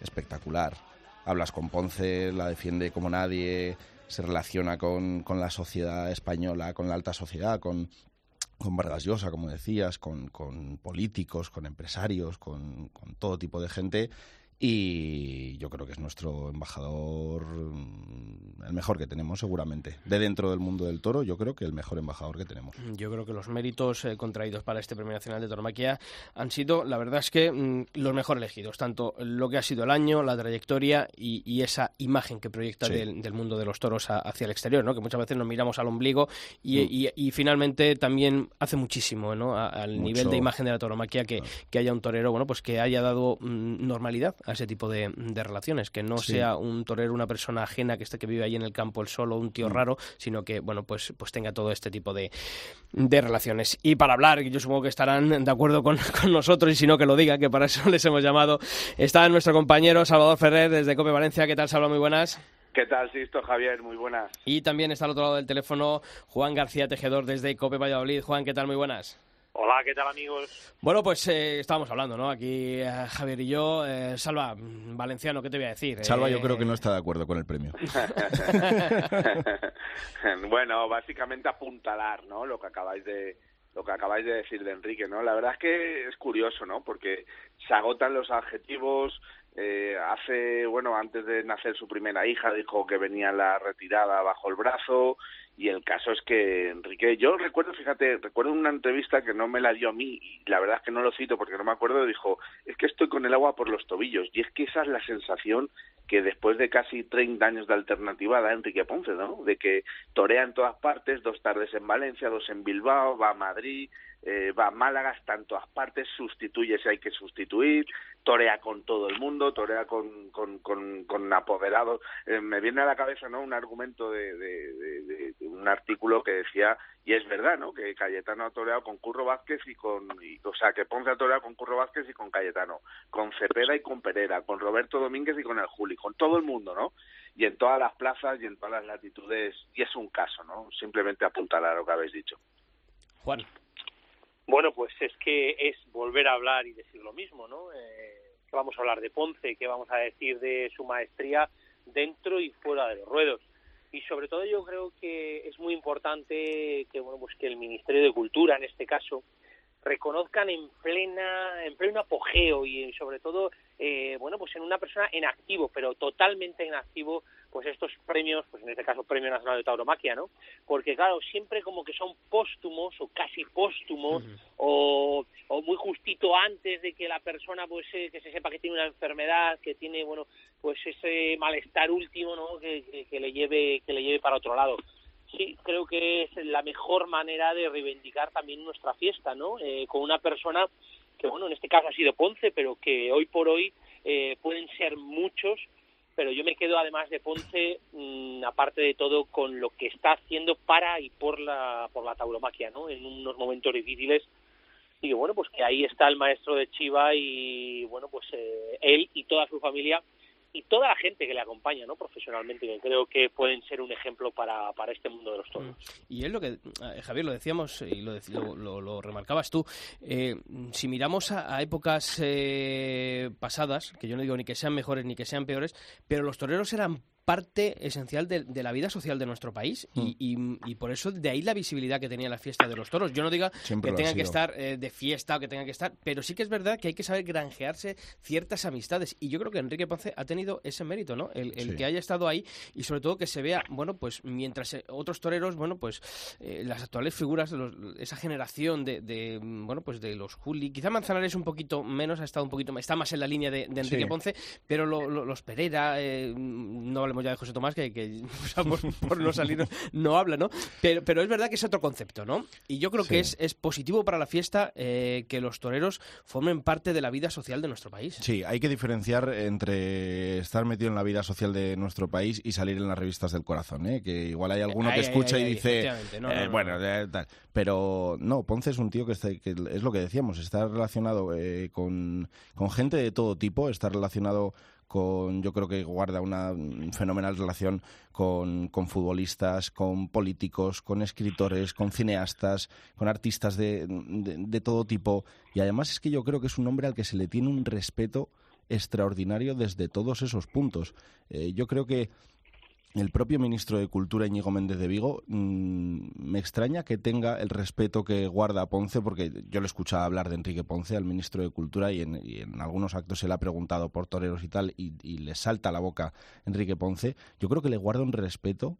Speaker 4: espectacular hablas con Ponce, la defiende como nadie, se relaciona con, con la sociedad española, con la alta sociedad, con, con Vargas Llosa, como decías, con, con políticos, con empresarios, con, con, todo tipo de gente y yo creo que es nuestro embajador mm, el mejor que tenemos seguramente. De dentro del mundo del toro yo creo que el mejor embajador que tenemos.
Speaker 1: Yo creo que los méritos eh, contraídos para este premio nacional de tauromaquia han sido la verdad es que mm, los mejor elegidos tanto lo que ha sido el año la trayectoria y, esa imagen que proyecta del, mundo de los toros hacia el exterior no que muchas veces nos miramos al ombligo y, mm. finalmente también hace muchísimo no al nivel de imagen de la tauromaquia que, que haya un torero bueno pues que haya dado normalidad a ese tipo de, relaciones, que no sea un torero, una persona ajena que esté que vive ahí en el campo el solo, un tío mm. raro, sino que bueno pues pues tenga todo este tipo de, de relaciones. Y para hablar, yo supongo que estarán de acuerdo [laughs] con, nosotros y si no que lo diga, que para eso [laughs] les hemos llamado, está nuestro compañero Salvador Ferrer desde Cope Valencia. ¿Qué tal, Salvador? Muy buenas.
Speaker 7: ¿Qué tal, Sisto, Javier? Muy buenas.
Speaker 1: Y también está al otro lado del teléfono Juan García Tejedor desde Cope Valladolid. Juan, ¿qué tal? Muy buenas.
Speaker 8: Hola, ¿qué tal amigos?
Speaker 1: Bueno, pues eh, estábamos hablando, ¿no? Aquí eh, Javier y yo. Eh, Salva, Valenciano, ¿qué te voy a decir?
Speaker 4: Salva yo creo que no está de acuerdo con el premio. [laughs]
Speaker 7: bueno, básicamente apuntalar, ¿no? Lo que acabáis de lo que acabáis de decir de Enrique, ¿no? La verdad es que es curioso, ¿no? Porque se agotan los adjetivos, eh, hace, bueno, antes de nacer su primera hija, dijo que venía la retirada bajo el brazo. Y el caso es que Enrique, yo recuerdo, fíjate, recuerdo una entrevista que no me la dio a mí, y la verdad es que no lo cito porque no me acuerdo, dijo, es que estoy con el agua por los tobillos. Y es que esa es la sensación que después de casi 30 años de alternativa da Enrique Ponce, ¿no? De que torea en todas partes, dos tardes en Valencia, dos en Bilbao, va a Madrid, eh, va a Málaga, está en todas partes, sustituye si hay que sustituir, torea con todo el mundo, torea con, con, con, apoderados. Eh, me viene a la cabeza no un argumento de, un artículo que decía, y es verdad, ¿no? que Cayetano ha toreado con Curro Vázquez y con, o sea, que Ponce ha toreado con Curro Vázquez y con Cayetano, con Cepeda y con Pereira, con Roberto Domínguez y con el Juli, con todo el mundo, ¿no? Y en todas las plazas y en todas las latitudes, y es un caso, ¿no? Simplemente apuntar a lo que habéis dicho.
Speaker 1: Juan.
Speaker 8: Bueno, pues es que es volver a hablar y decir lo mismo, ¿no? Eh, que vamos a hablar de Ponce, que vamos a decir de su maestría dentro y fuera de los ruedos. Y sobre todo yo creo que es muy importante que bueno pues que el Ministerio de Cultura en este caso reconozcan en plena en pleno apogeo y sobre todo eh, bueno pues en una persona en activo pero totalmente en activo pues estos premios pues en este caso premio nacional de tauromaquia no porque claro siempre como que son póstumos o casi póstumos uh -huh. o, o muy justito antes de que la persona pues eh, que se sepa que tiene una enfermedad que tiene bueno pues ese malestar último no que, que, que le lleve que le lleve para otro lado sí, creo que es la mejor manera de reivindicar también nuestra fiesta, ¿no? Eh, con una persona que, bueno, en este caso ha sido Ponce, pero que hoy por hoy eh, pueden ser muchos, pero yo me quedo además de Ponce, mmm, aparte de todo, con lo que está haciendo para y por la, por la tauromaquia, ¿no? En unos momentos difíciles y bueno, pues que ahí está el maestro de Chiva y, bueno, pues eh, él y toda su familia y toda la gente que le acompaña ¿no? profesionalmente, que creo que pueden ser un ejemplo para, para este mundo de los toros.
Speaker 1: Y es lo que, eh, Javier, lo decíamos y lo, lo, lo, lo remarcabas tú, eh, si miramos a, a épocas eh, pasadas, que yo no digo ni que sean mejores ni que sean peores, pero los toreros eran parte esencial de, de, la vida social de nuestro país mm. y, y, y, por eso de ahí la visibilidad que tenía la fiesta de los toros. Yo no diga Siempre que tengan que estar eh, de fiesta o que tengan que estar, pero sí que es verdad que hay que saber granjearse ciertas amistades y yo creo que Enrique Ponce ha tenido ese mérito, ¿no? El, el sí. que haya estado ahí y sobre todo que se vea, bueno, pues mientras eh, otros toreros, bueno, pues eh, las actuales figuras, los, esa generación de, de, bueno, pues de los Juli, quizá Manzanares un poquito menos, ha estado un poquito, está más en la línea de, de Enrique sí. Ponce, pero lo, lo, los Pereira, eh, no hablemos ya de José Tomás, que, que [laughs] o sea, por, por, no salir no habla, ¿no? Pero, pero, es verdad que es otro concepto, ¿no? Y yo creo sí. que es, es, positivo para la fiesta eh, que los toreros formen parte de la vida social de nuestro país.
Speaker 4: Sí, hay que diferenciar entre estar metido en la vida social de nuestro país y salir en las revistas del corazón, ¿eh? Que igual hay alguno que escucha y dice, no, eh, no, bueno, tal. Pero no, Ponce es un tío que, está, que es lo que decíamos, está relacionado eh, con, con gente de todo tipo, está relacionado con yo creo que guarda una fenomenal relación con, con, futbolistas, con políticos, con escritores, con cineastas, con artistas de, de, de, todo tipo. Y además es que yo creo que es un hombre al que se le tiene un respeto extraordinario desde todos esos puntos. Eh, yo creo que el propio ministro de Cultura, Íñigo Méndez de Vigo, mmm, me extraña que tenga el respeto que guarda a Ponce, porque yo le escuchaba hablar de Enrique Ponce, al ministro de Cultura, y en, algunos actos se le ha preguntado por toreros y tal, y, le salta la boca Enrique Ponce. Yo creo que le guarda un respeto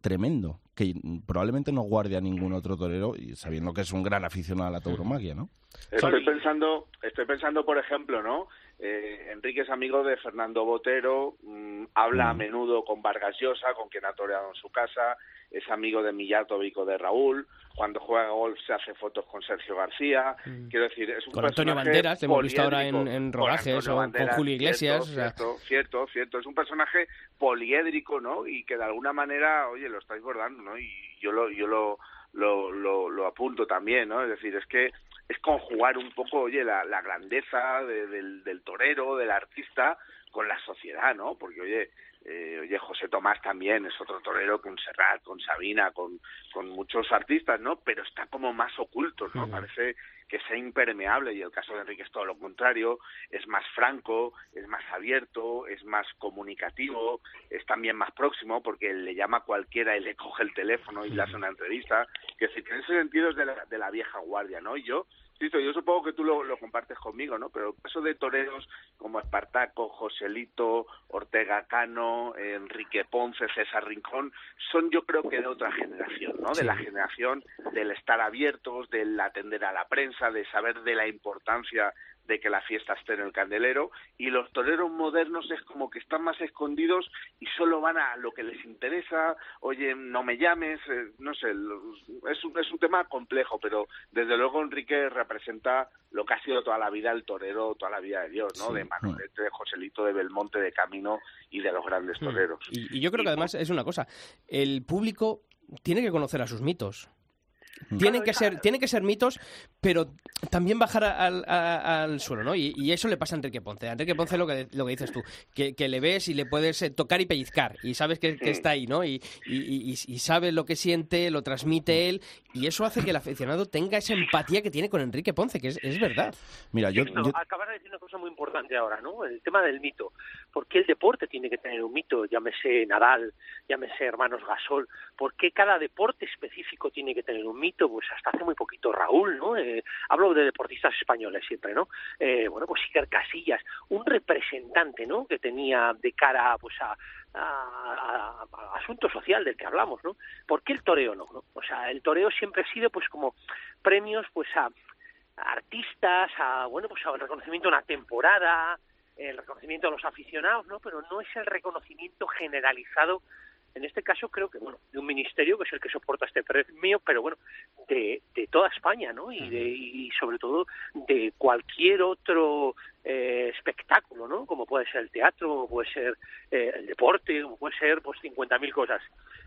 Speaker 4: tremendo, que probablemente no guarde a ningún otro torero, y sabiendo que es un gran aficionado a la tauromaquia, ¿no?
Speaker 7: Estoy pensando, estoy pensando, por ejemplo, ¿no? Eh, Enrique es amigo de Fernando Botero, mmm, habla mm. a menudo con Vargas Llosa, con quien ha toreado en su casa, es amigo de Millato Vico de Raúl, cuando juega golf se hace fotos con Sergio García, mm. quiero decir, es un
Speaker 1: Con Antonio Banderas, hemos visto ahora en, en rodajes, con o Julio Iglesias.
Speaker 7: Cierto, o sea... cierto, cierto, cierto, es un personaje poliédrico, ¿no? Y que de alguna manera, oye, lo estáis bordando, ¿no? Y yo lo, yo lo, lo, lo, lo apunto también, ¿no? Es decir, es que es conjugar un poco, oye, la, la grandeza de, del, del torero, del artista, con la sociedad, ¿no? Porque, oye, eh, oye, José Tomás también es otro torero con Serrat, con Sabina, con, con muchos artistas, ¿no? Pero está como más oculto, ¿no? Parece que sea impermeable y el caso de Enrique es todo lo contrario, es más franco, es más abierto, es más comunicativo, es también más próximo porque le llama a cualquiera y le coge el teléfono y le hace una entrevista, que si en ese sentido es de la, de la vieja guardia, ¿no? Y yo Listo, yo supongo que tú lo, lo, compartes conmigo, ¿no? Pero el caso de toreros como Espartaco, Joselito, Ortega Cano, Enrique Ponce, César Rincón, son yo creo que de otra generación, ¿no? De la generación del estar abiertos, del atender a la prensa, de saber de la importancia de que la fiesta esté en el candelero y los toreros modernos es como que están más escondidos y solo van a lo que les interesa, oye, no me llames, eh, no sé, es un, es un tema complejo, pero desde luego Enrique representa lo que ha sido toda la vida el torero, toda la vida de Dios, ¿no? De Manolete, de Joselito, de Belmonte, de Camino y de los grandes toreros.
Speaker 1: Y, y yo creo que además es una cosa, el público tiene que conocer a sus mitos. Tienen que, ser, tienen que ser mitos, pero también bajar al, al suelo, ¿no? Y, eso le pasa a Enrique Ponce. A Enrique Ponce lo que, lo que dices tú, que, que le ves y le puedes eh, tocar y pellizcar, y sabes que, está ahí, ¿no? Y, y, y, sabe lo que siente, lo transmite él, y eso hace que el aficionado tenga esa empatía que tiene con Enrique Ponce, que es, es verdad.
Speaker 8: Mira, yo, Acabas de decir una cosa muy importante ahora, ¿no? El tema del mito. ¿Por qué el deporte tiene que tener un mito? Llámese Nadal, llámese Hermanos Gasol. ¿Por qué cada deporte específico tiene que tener un mito? pues hasta hace muy poquito Raúl, ¿no? Eh, hablo de deportistas españoles siempre, ¿no? Eh, bueno, pues Iker Casillas, un representante, ¿no? Que tenía de cara, pues a, a, asunto social del que hablamos, ¿no? ¿Por qué el toreo no? O sea, el toreo siempre ha sido, pues, como premios, pues, a, artistas, a, bueno, pues, al reconocimiento de una temporada, el reconocimiento a los aficionados, ¿no? Pero no es el reconocimiento generalizado en este caso creo que, bueno, de un ministerio que es el que soporta este premio, pero bueno, de, de toda España, ¿no? Y, de, y sobre todo de cualquier otro eh, espectáculo, ¿no? Como puede ser el teatro, como puede ser eh, el deporte, como puede ser, pues, 50.000 cosas.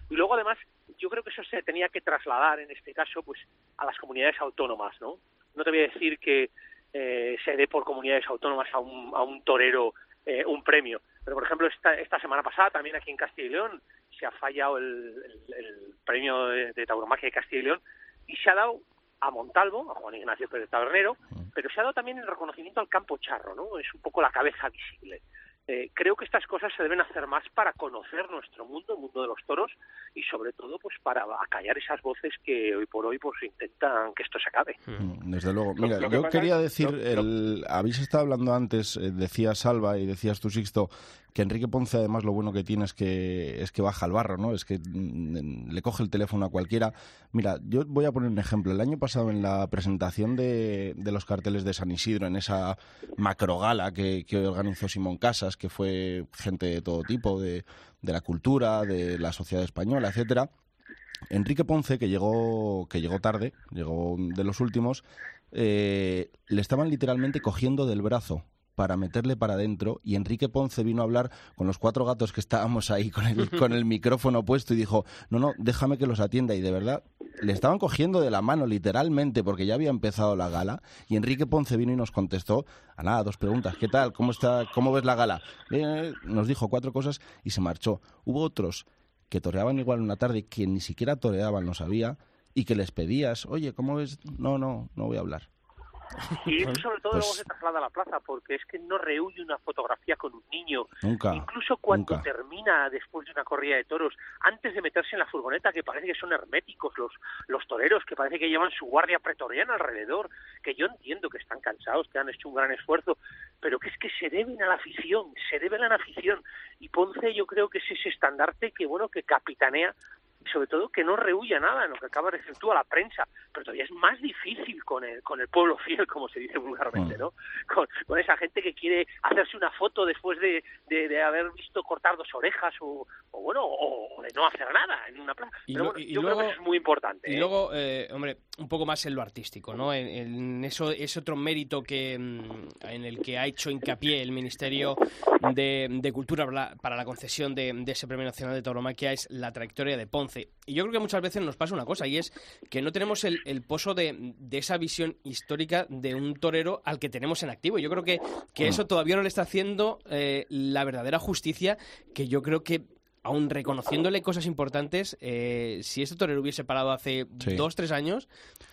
Speaker 8: Y luego, además, yo creo que eso se tenía que trasladar, en este caso, pues, a las comunidades autónomas, ¿no? No te voy a decir que eh, se dé por comunidades autónomas a un, a un torero eh, un premio. Pero, por ejemplo, esta, esta semana pasada, también aquí en Castilla y León, se ha fallado el, el, premio de, de, tauromaquia de Castilla y León y se ha dado a Montalvo, a Juan Ignacio Pérez Tabernero, pero se ha dado también el reconocimiento al campo charro, ¿no? Es un poco la cabeza visible. Eh, creo que estas cosas se deben hacer más para conocer nuestro mundo, el mundo de los toros, y sobre todo pues para acallar esas voces que hoy por hoy pues intentan que esto se acabe.
Speaker 4: Mm, desde luego. Mira, yo quería decir, el, habéis estado hablando antes, eh, decía Salva y decías tú, Sixto, que Enrique Ponce además lo bueno que tiene es que, es que baja al barro, ¿no? Es que mm, le coge el teléfono a cualquiera. Mira, yo voy a poner un ejemplo. El año pasado en la presentación de, de los carteles de San Isidro, en esa macrogala que, que organizó Simón Casas, que fue gente de todo tipo, de, de la cultura, de la sociedad española, etcétera. Enrique Ponce, que llegó, que llegó tarde, llegó de los últimos, eh, le estaban literalmente cogiendo del brazo para meterle para adentro y Enrique Ponce vino a hablar con los cuatro gatos que estábamos ahí con el, [laughs] con el micrófono puesto y dijo, no, no, déjame que los atienda y de verdad le estaban cogiendo de la mano literalmente porque ya había empezado la gala y Enrique Ponce vino y nos contestó a nada, dos preguntas, ¿qué tal? ¿Cómo, está, cómo ves la gala? Eh, nos dijo cuatro cosas y se marchó. Hubo otros que toreaban igual una tarde que ni siquiera toreaban, no sabía, y que les pedías, oye, ¿cómo ves? No, no, no voy a hablar.
Speaker 8: Y eso sobre todo luego pues se traslada a la plaza, porque es que no rehuye una fotografía con un niño.
Speaker 4: Nunca.
Speaker 8: Incluso cuando termina después de una corrida de toros, antes de meterse en la furgoneta, que parece que son herméticos los, los toreros, que parece que llevan su guardia pretoriana alrededor, que yo entiendo que están cansados, que han hecho un gran esfuerzo, pero que es que se deben a la afición, se deben a la afición. Y Ponce yo creo que es ese estandarte que, bueno, que capitanea sobre todo que no rehuya nada en lo que acaba de decir tú a la prensa, pero todavía es más difícil con el, con el pueblo fiel, como se dice vulgarmente, ¿no? Con, con esa gente que quiere hacerse una foto después de, de, haber visto cortar dos orejas o, o bueno, o, de no hacer nada en una plaza.
Speaker 1: Y,
Speaker 8: pero
Speaker 1: yo
Speaker 8: creo que eso es muy importante.
Speaker 1: Y
Speaker 8: ¿eh?
Speaker 1: luego, eh, hombre, un poco más en lo artístico, ¿no? En, eso es otro mérito que mm, en el que ha hecho hincapié el Ministerio de, de Cultura para la, concesión de, de ese Premio Nacional de Tauromaquia es la trayectoria de Ponce Y yo creo que muchas veces nos pasa una cosa, y es que no tenemos el, el pozo de, de esa visión histórica de un torero al que tenemos en activo. Yo creo que, que eso todavía no le está haciendo eh, la verdadera justicia que yo creo que aun reconociéndole cosas importantes, eh, si este torero hubiese parado hace
Speaker 4: Sí.
Speaker 1: dos, tres años,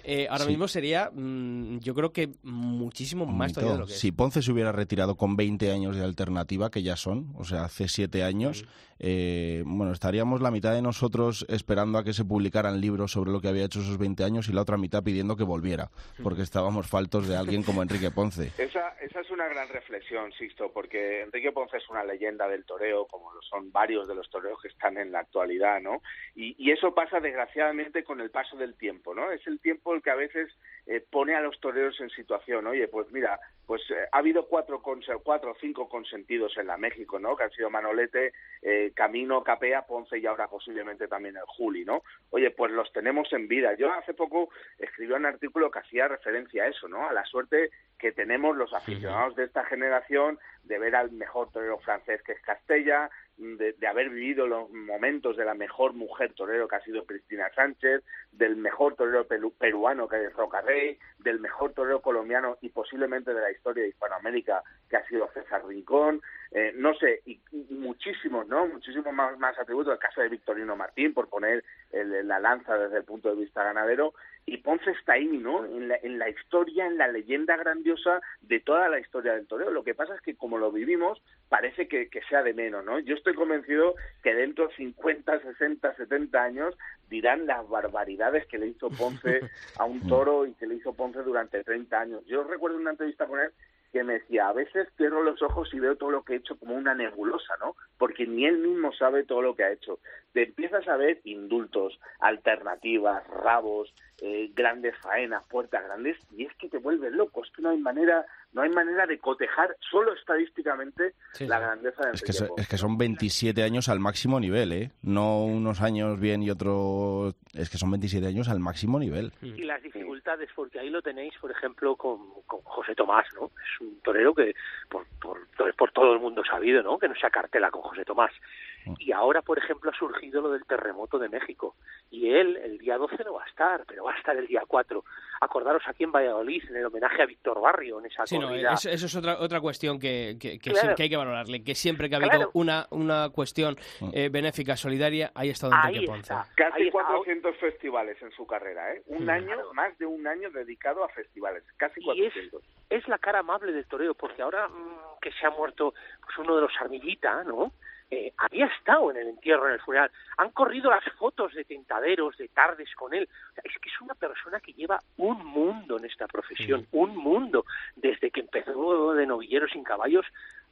Speaker 1: eh, ahora
Speaker 4: Sí.
Speaker 1: mismo sería, mm, yo creo que muchísimo más todavía de lo que es.
Speaker 4: Si Ponce se hubiera retirado con 20 años de alternativa, que ya son, o sea, hace 7 años, eh, bueno, estaríamos la mitad de nosotros esperando a que se publicaran libros sobre lo que había hecho esos 20 años y la otra mitad pidiendo que volviera, porque estábamos faltos de alguien como Enrique Ponce. [laughs]
Speaker 7: Esa, esa es una gran reflexión, Sixto, porque Enrique Ponce es una leyenda del toreo, como lo son varios de los toreros que están en la actualidad, ¿no? Y, y eso pasa desgraciadamente con el paso del tiempo, ¿no? Es el tiempo el que a veces eh, pone a los toreros en situación, oye, pues mira, pues eh, ha habido cuatro, cuatro o cinco consentidos en la México, ¿no? Que han sido Manolete, eh, Camino, Capea, Ponce y ahora posiblemente también el Juli, ¿no? Oye, pues los tenemos en vida. Yo hace poco escribí un artículo que hacía referencia a eso, ¿no? A la suerte que tenemos los aficionados de esta generación de ver al mejor torero francés que es Castella, de, de haber vivido los momentos de la mejor mujer torero que ha sido Cristina Sánchez, del mejor torero peruano que es Roca Rey, del mejor torero colombiano y posiblemente de la historia de Hispanoamérica que ha sido César Rincón, eh, no sé, y, y muchísimos, ¿no? Muchísimos más, más atributos, el caso de Victorino Martín, por poner el- la lanza desde el punto de vista ganadero, y Ponce está ahí, ¿no? En la, en la historia, en la leyenda grandiosa de toda la historia del toreo. Lo que pasa es que como lo vivimos, parece que, que sea de menos, ¿no? Yo estoy convencido que dentro de 50, 60, 70 años dirán las barbaridades que le hizo Ponce [laughs] a un toro y que le hizo Ponce durante 30 años. Yo recuerdo una entrevista con él que me decía, a veces cierro los ojos y veo todo lo que he hecho como una nebulosa, ¿no? Porque ni él mismo sabe todo lo que ha hecho. Te empiezas a ver indultos, alternativas, rabos, eh, grandes faenas, puertas grandes, y es que te vuelves loco, es que no hay manera, no hay manera de cotejar solo estadísticamente
Speaker 1: Sí,
Speaker 7: la grandeza de
Speaker 4: Es que, es que son 27 años al máximo nivel, ¿eh? No unos años bien y otros... Es que son 27 años al máximo nivel.
Speaker 8: y las dificultades, porque ahí lo tenéis, por ejemplo, con, con José Tomás, ¿no? Es un torero que por, por, por todo el mundo sabido, ¿no? Que no se acartela con José Tomás. Y ahora, por ejemplo, ha surgido lo del terremoto de México. Y él, el día 12 no va a estar, pero va a estar el día 4. Acordaros aquí en Valladolid, en el homenaje a Víctor Barrio, en esa
Speaker 1: Sí, no, eso, eso es otra, otra cuestión que, que, que
Speaker 8: Claro.
Speaker 1: sí- que hay que valorarle, que siempre que ha habido
Speaker 8: Claro.
Speaker 1: una, una cuestión eh, benéfica, solidaria, ahí está Don
Speaker 8: Ahí
Speaker 1: Ponce.
Speaker 8: está.
Speaker 7: Casi
Speaker 8: Ahí está.
Speaker 7: 400 festivales en su carrera, ¿eh? Un
Speaker 1: Mm.
Speaker 7: año,
Speaker 8: Claro.
Speaker 7: más de un año dedicado a festivales, casi
Speaker 8: Y es,
Speaker 7: 400.
Speaker 8: es la cara amable del toreo, porque ahora mm, que se ha muerto pues uno de los Armillita, ¿no? Eh, había estado en el entierro, en el funeral. Han corrido las fotos de tentaderos, de tardes con él. O sea, es que es una persona que lleva un mundo en esta profesión, un mundo, desde que empezó de novilleros sin caballos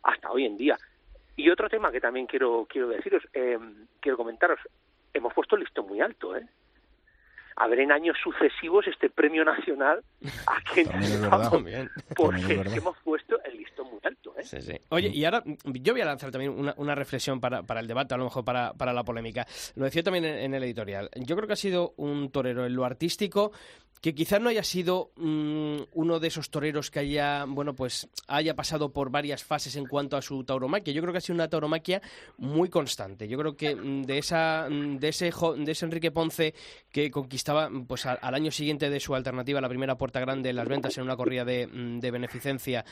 Speaker 8: hasta hoy en día. Y otro tema que también quiero quiero deciros, eh, quiero comentaros, hemos puesto el listón muy alto, ¿eh? A ver en años sucesivos este premio nacional a quién
Speaker 4: También
Speaker 8: porque
Speaker 4: es
Speaker 8: hemos puesto el listón muy alto, ¿eh?
Speaker 1: Sí, sí. Oye, y ahora yo voy a lanzar también una, una reflexión para, para el debate, a lo mejor para, para la polémica. Lo decía también en, en el editorial. Yo creo que ha sido un torero en lo artístico que quizás no haya sido mm, uno de esos toreros que haya, bueno, pues haya pasado por varias fases en cuanto a su tauromaquia. Yo creo que ha sido una tauromaquia muy constante. Yo creo que mm, de esa mm, de ese de ese Enrique Ponce que conquistaba pues al, al año siguiente de su alternativa la primera puerta grande en las ventas en una corrida de, de beneficencia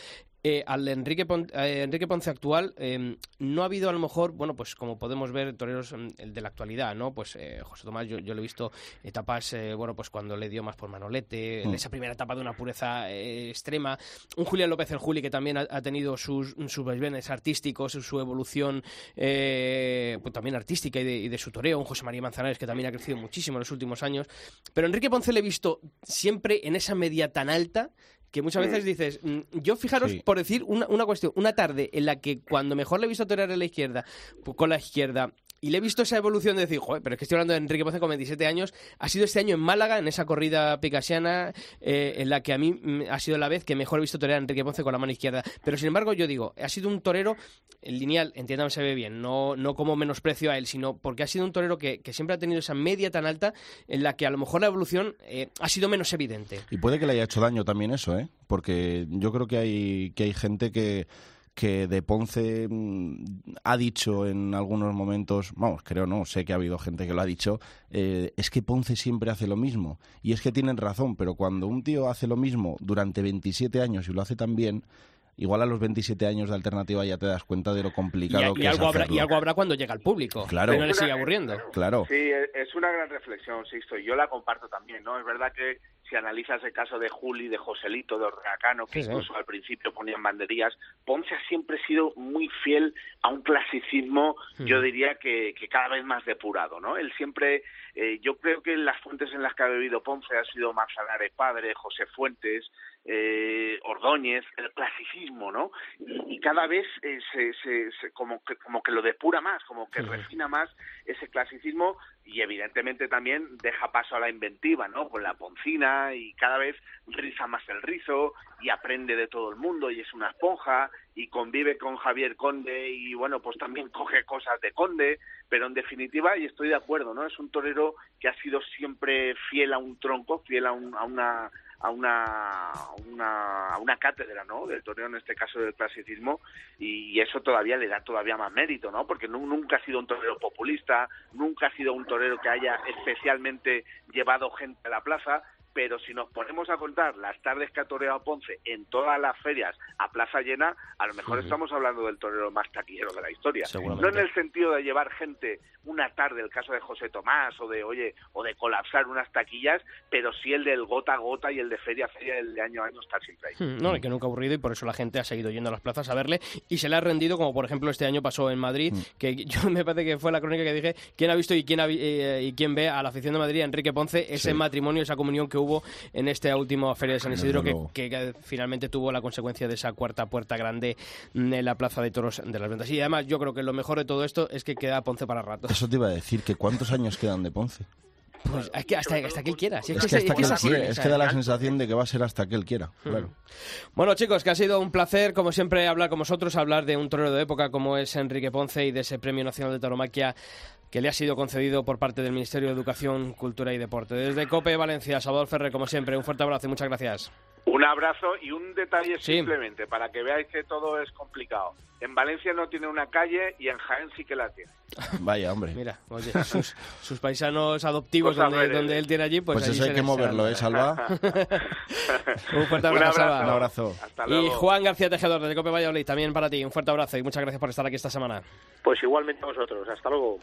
Speaker 1: eh, al Enrique, Pon- eh, Enrique Ponce actual eh, no ha habido a lo mejor, bueno, pues como podemos ver toreros de la actualidad, ¿no? Pues eh, José Tomás, yo, lo he visto etapas, eh, bueno, pues cuando le dio más por Manolete, en
Speaker 4: Mm.
Speaker 1: esa primera etapa de una pureza eh, extrema. Un Julián López el Juli que también ha, ha tenido sus, sus vaivenes artísticos, su evolución eh, pues también artística y de, y de su toreo. Un José María Manzanares que también ha crecido muchísimo en los últimos años. Pero Enrique Ponce le he visto siempre en esa media tan alta que muchas veces dices, mm, yo fijaros
Speaker 4: Sí.
Speaker 1: por decir una, una cuestión, una tarde en la que cuando mejor le he visto torear a la izquierda, pues con la izquierda, y le he visto esa evolución de decir, joder, pero es que estoy hablando de Enrique Ponce con 27 años, ha sido este año en Málaga, en esa corrida picasiana, eh, en la que a mí mm, ha sido la vez que mejor he visto torear a Enrique Ponce con la mano izquierda. Pero sin embargo, yo digo, ha sido un torero, lineal, entiéndame, se ve bien, no, no como menosprecio a él, sino porque ha sido un torero que, que siempre ha tenido esa media tan alta en la que a lo mejor la evolución eh, ha sido menos evidente.
Speaker 4: Y puede que le haya hecho daño también eso, ¿eh? Porque yo creo que hay, que hay gente que, que de Ponce mm, ha dicho en algunos momentos, vamos, creo no, sé que ha habido gente que lo ha dicho, eh, es que Ponce siempre hace lo mismo. Y es que tienen razón, pero cuando un tío hace lo mismo durante 27 años y lo hace tan bien, igual a los 27 años de alternativa ya te das cuenta de lo complicado
Speaker 1: y,
Speaker 4: que es hacerlo.
Speaker 1: y algo habrá cuando llega al público.
Speaker 4: Claro.
Speaker 1: Que no le sigue aburriendo.
Speaker 4: Claro.
Speaker 7: Sí, es es una gran reflexión, Sixto, y yo la comparto también, ¿no? Es verdad que si analizas el caso de Juli, de Joselito, de Orgacano, que
Speaker 1: Sí, sí.
Speaker 7: incluso al principio ponían banderías, Ponce ha siempre sido muy fiel a un clasicismo, yo diría que, que cada vez más depurado, ¿no? Él siempre, eh, yo creo que las fuentes en las que ha bebido Ponce ha sido Manzanares Padre, José Fuentes, eh, Ordóñez, el clasicismo, ¿no? Y, y cada vez eh, se, se- se- como, que, como que lo depura más, como que refina más ese clasicismo y evidentemente también deja paso a la inventiva, ¿no? Con la poncina y cada vez riza más el rizo y aprende de todo el mundo y es una esponja y convive con Javier Conde y bueno, pues también coge cosas de Conde, pero en definitiva, y estoy de acuerdo, ¿no? Es un torero que ha sido siempre fiel a un tronco, fiel a, un- a una a una, una a una cátedra no del toreo en este caso del clasicismo y eso todavía le da todavía más mérito no porque nu- nunca ha sido un torero populista nunca ha sido un torero que haya especialmente llevado gente a la plaza pero si nos ponemos a contar las tardes que ha toreado Ponce en todas las ferias a plaza llena, a lo mejor estamos hablando del torero más taquillero de la historia. No en el sentido de llevar gente una tarde, el caso de José Tomás, o de, oye, o de colapsar unas taquillas, pero sí el del gota a gota y el de feria a feria, el de año a año estar siempre ahí.
Speaker 1: Hmm, No, que nunca ha aburrido y por eso la gente ha seguido yendo a las plazas a verle y se le ha rendido, como por ejemplo este año pasó en Madrid,
Speaker 4: Mm.
Speaker 1: que [laughs] yo me parece que fue la crónica que dije, quién ha visto y quién, ha eh, y quién ve a la afición de Madrid, Enrique Ponce, ese
Speaker 4: Sí.
Speaker 1: matrimonio, esa comunión que hubo en esta última feria de San Isidro, que, que- que finalmente tuvo la consecuencia de esa cuarta puerta grande en la plaza de toros de las ventas. Y además yo creo que lo mejor de todo esto es que queda Ponce para rato.
Speaker 4: Eso te iba a decir, que ¿cuántos años quedan de Ponce?
Speaker 1: Pues es que hasta, hasta que él quiera. si
Speaker 4: Es que hasta que él
Speaker 1: así,
Speaker 4: quiere,
Speaker 1: o
Speaker 4: es que da la sensación de que va a ser hasta que él quiera, claro.
Speaker 1: Bueno, chicos, que ha sido un placer, como siempre, hablar con vosotros, hablar de un torero de época como es Enrique Ponce y de ese Premio Nacional de Tauromaquia que le ha sido concedido por parte del Ministerio de Educación, Cultura y Deporte. Desde COPE Valencia, Salvador Ferrer, como siempre, un fuerte abrazo y muchas gracias.
Speaker 7: Un abrazo y un detalle
Speaker 1: Sí.
Speaker 7: simplemente, para que veáis que todo es complicado. En Valencia no tiene una calle y en Jaén sí que la tiene. [laughs]
Speaker 4: Vaya, hombre.
Speaker 1: Mira, oye, sus, sus paisanos adoptivos
Speaker 7: Cosas
Speaker 1: donde, donde él tiene allí, pues,
Speaker 4: Pues
Speaker 1: allí
Speaker 4: eso hay que moverlo, ¿eh, Salva? [laughs] [laughs]
Speaker 1: Un fuerte
Speaker 7: Un
Speaker 1: abrazo. Salva.
Speaker 4: Un abrazo.
Speaker 7: Hasta
Speaker 1: Y. Juan García Tejedor, de Cope Valladolid, también para ti, un fuerte abrazo y muchas gracias por estar aquí esta semana.
Speaker 8: Pues igualmente a vosotros. Hasta luego.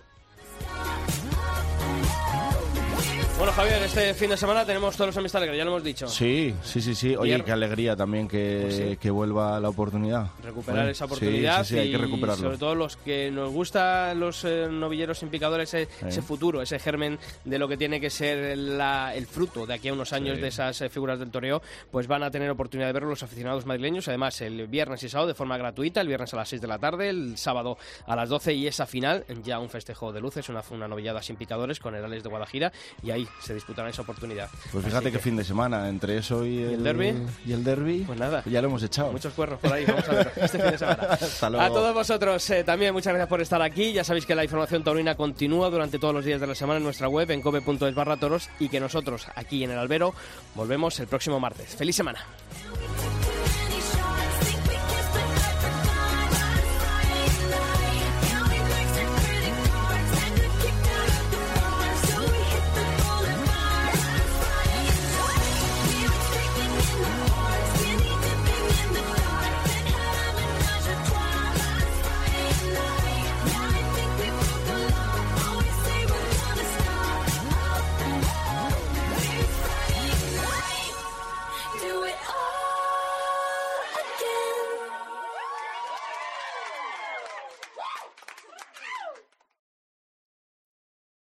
Speaker 1: Bueno, Javier, este fin de semana tenemos todos los amistades, ya lo hemos dicho.
Speaker 4: Sí, sí, sí, sí. Oye, qué alegría también que,
Speaker 1: Pues sí.
Speaker 4: que vuelva la oportunidad.
Speaker 1: recuperar
Speaker 4: Oye,
Speaker 1: esa oportunidad
Speaker 4: Sí, sí, hay que
Speaker 1: y
Speaker 4: recuperarlo.
Speaker 1: sobre todo los que nos gustan los eh, novilleros sin picadores ese, ese futuro, ese germen de lo que tiene que ser la- el fruto de aquí a unos años de esas eh, figuras del toreo, pues van a tener oportunidad de verlo los aficionados madrileños, además el viernes y sábado de forma gratuita, el viernes a las 6 de la tarde, el sábado a las 12 y esa final, ya un festejo de luces, una, una novillada sin picadores con el Alex de Guadalajara y ahí se disputará esa oportunidad.
Speaker 4: Pues fíjate
Speaker 1: que,
Speaker 4: qué fin de semana, entre eso y el,
Speaker 1: el derbi?
Speaker 4: Y el derbi,
Speaker 1: Pues nada.
Speaker 4: ya lo hemos echado.
Speaker 1: Muchos cuernos por ahí, vamos a ver este fin de semana. [laughs]
Speaker 4: Hasta luego.
Speaker 1: A todos vosotros eh, también muchas gracias por estar aquí. Ya sabéis que la información taurina continúa durante todos los días de la semana en nuestra web en cope.es barra toros y que nosotros aquí en el albero volvemos el próximo martes. ¡Feliz semana!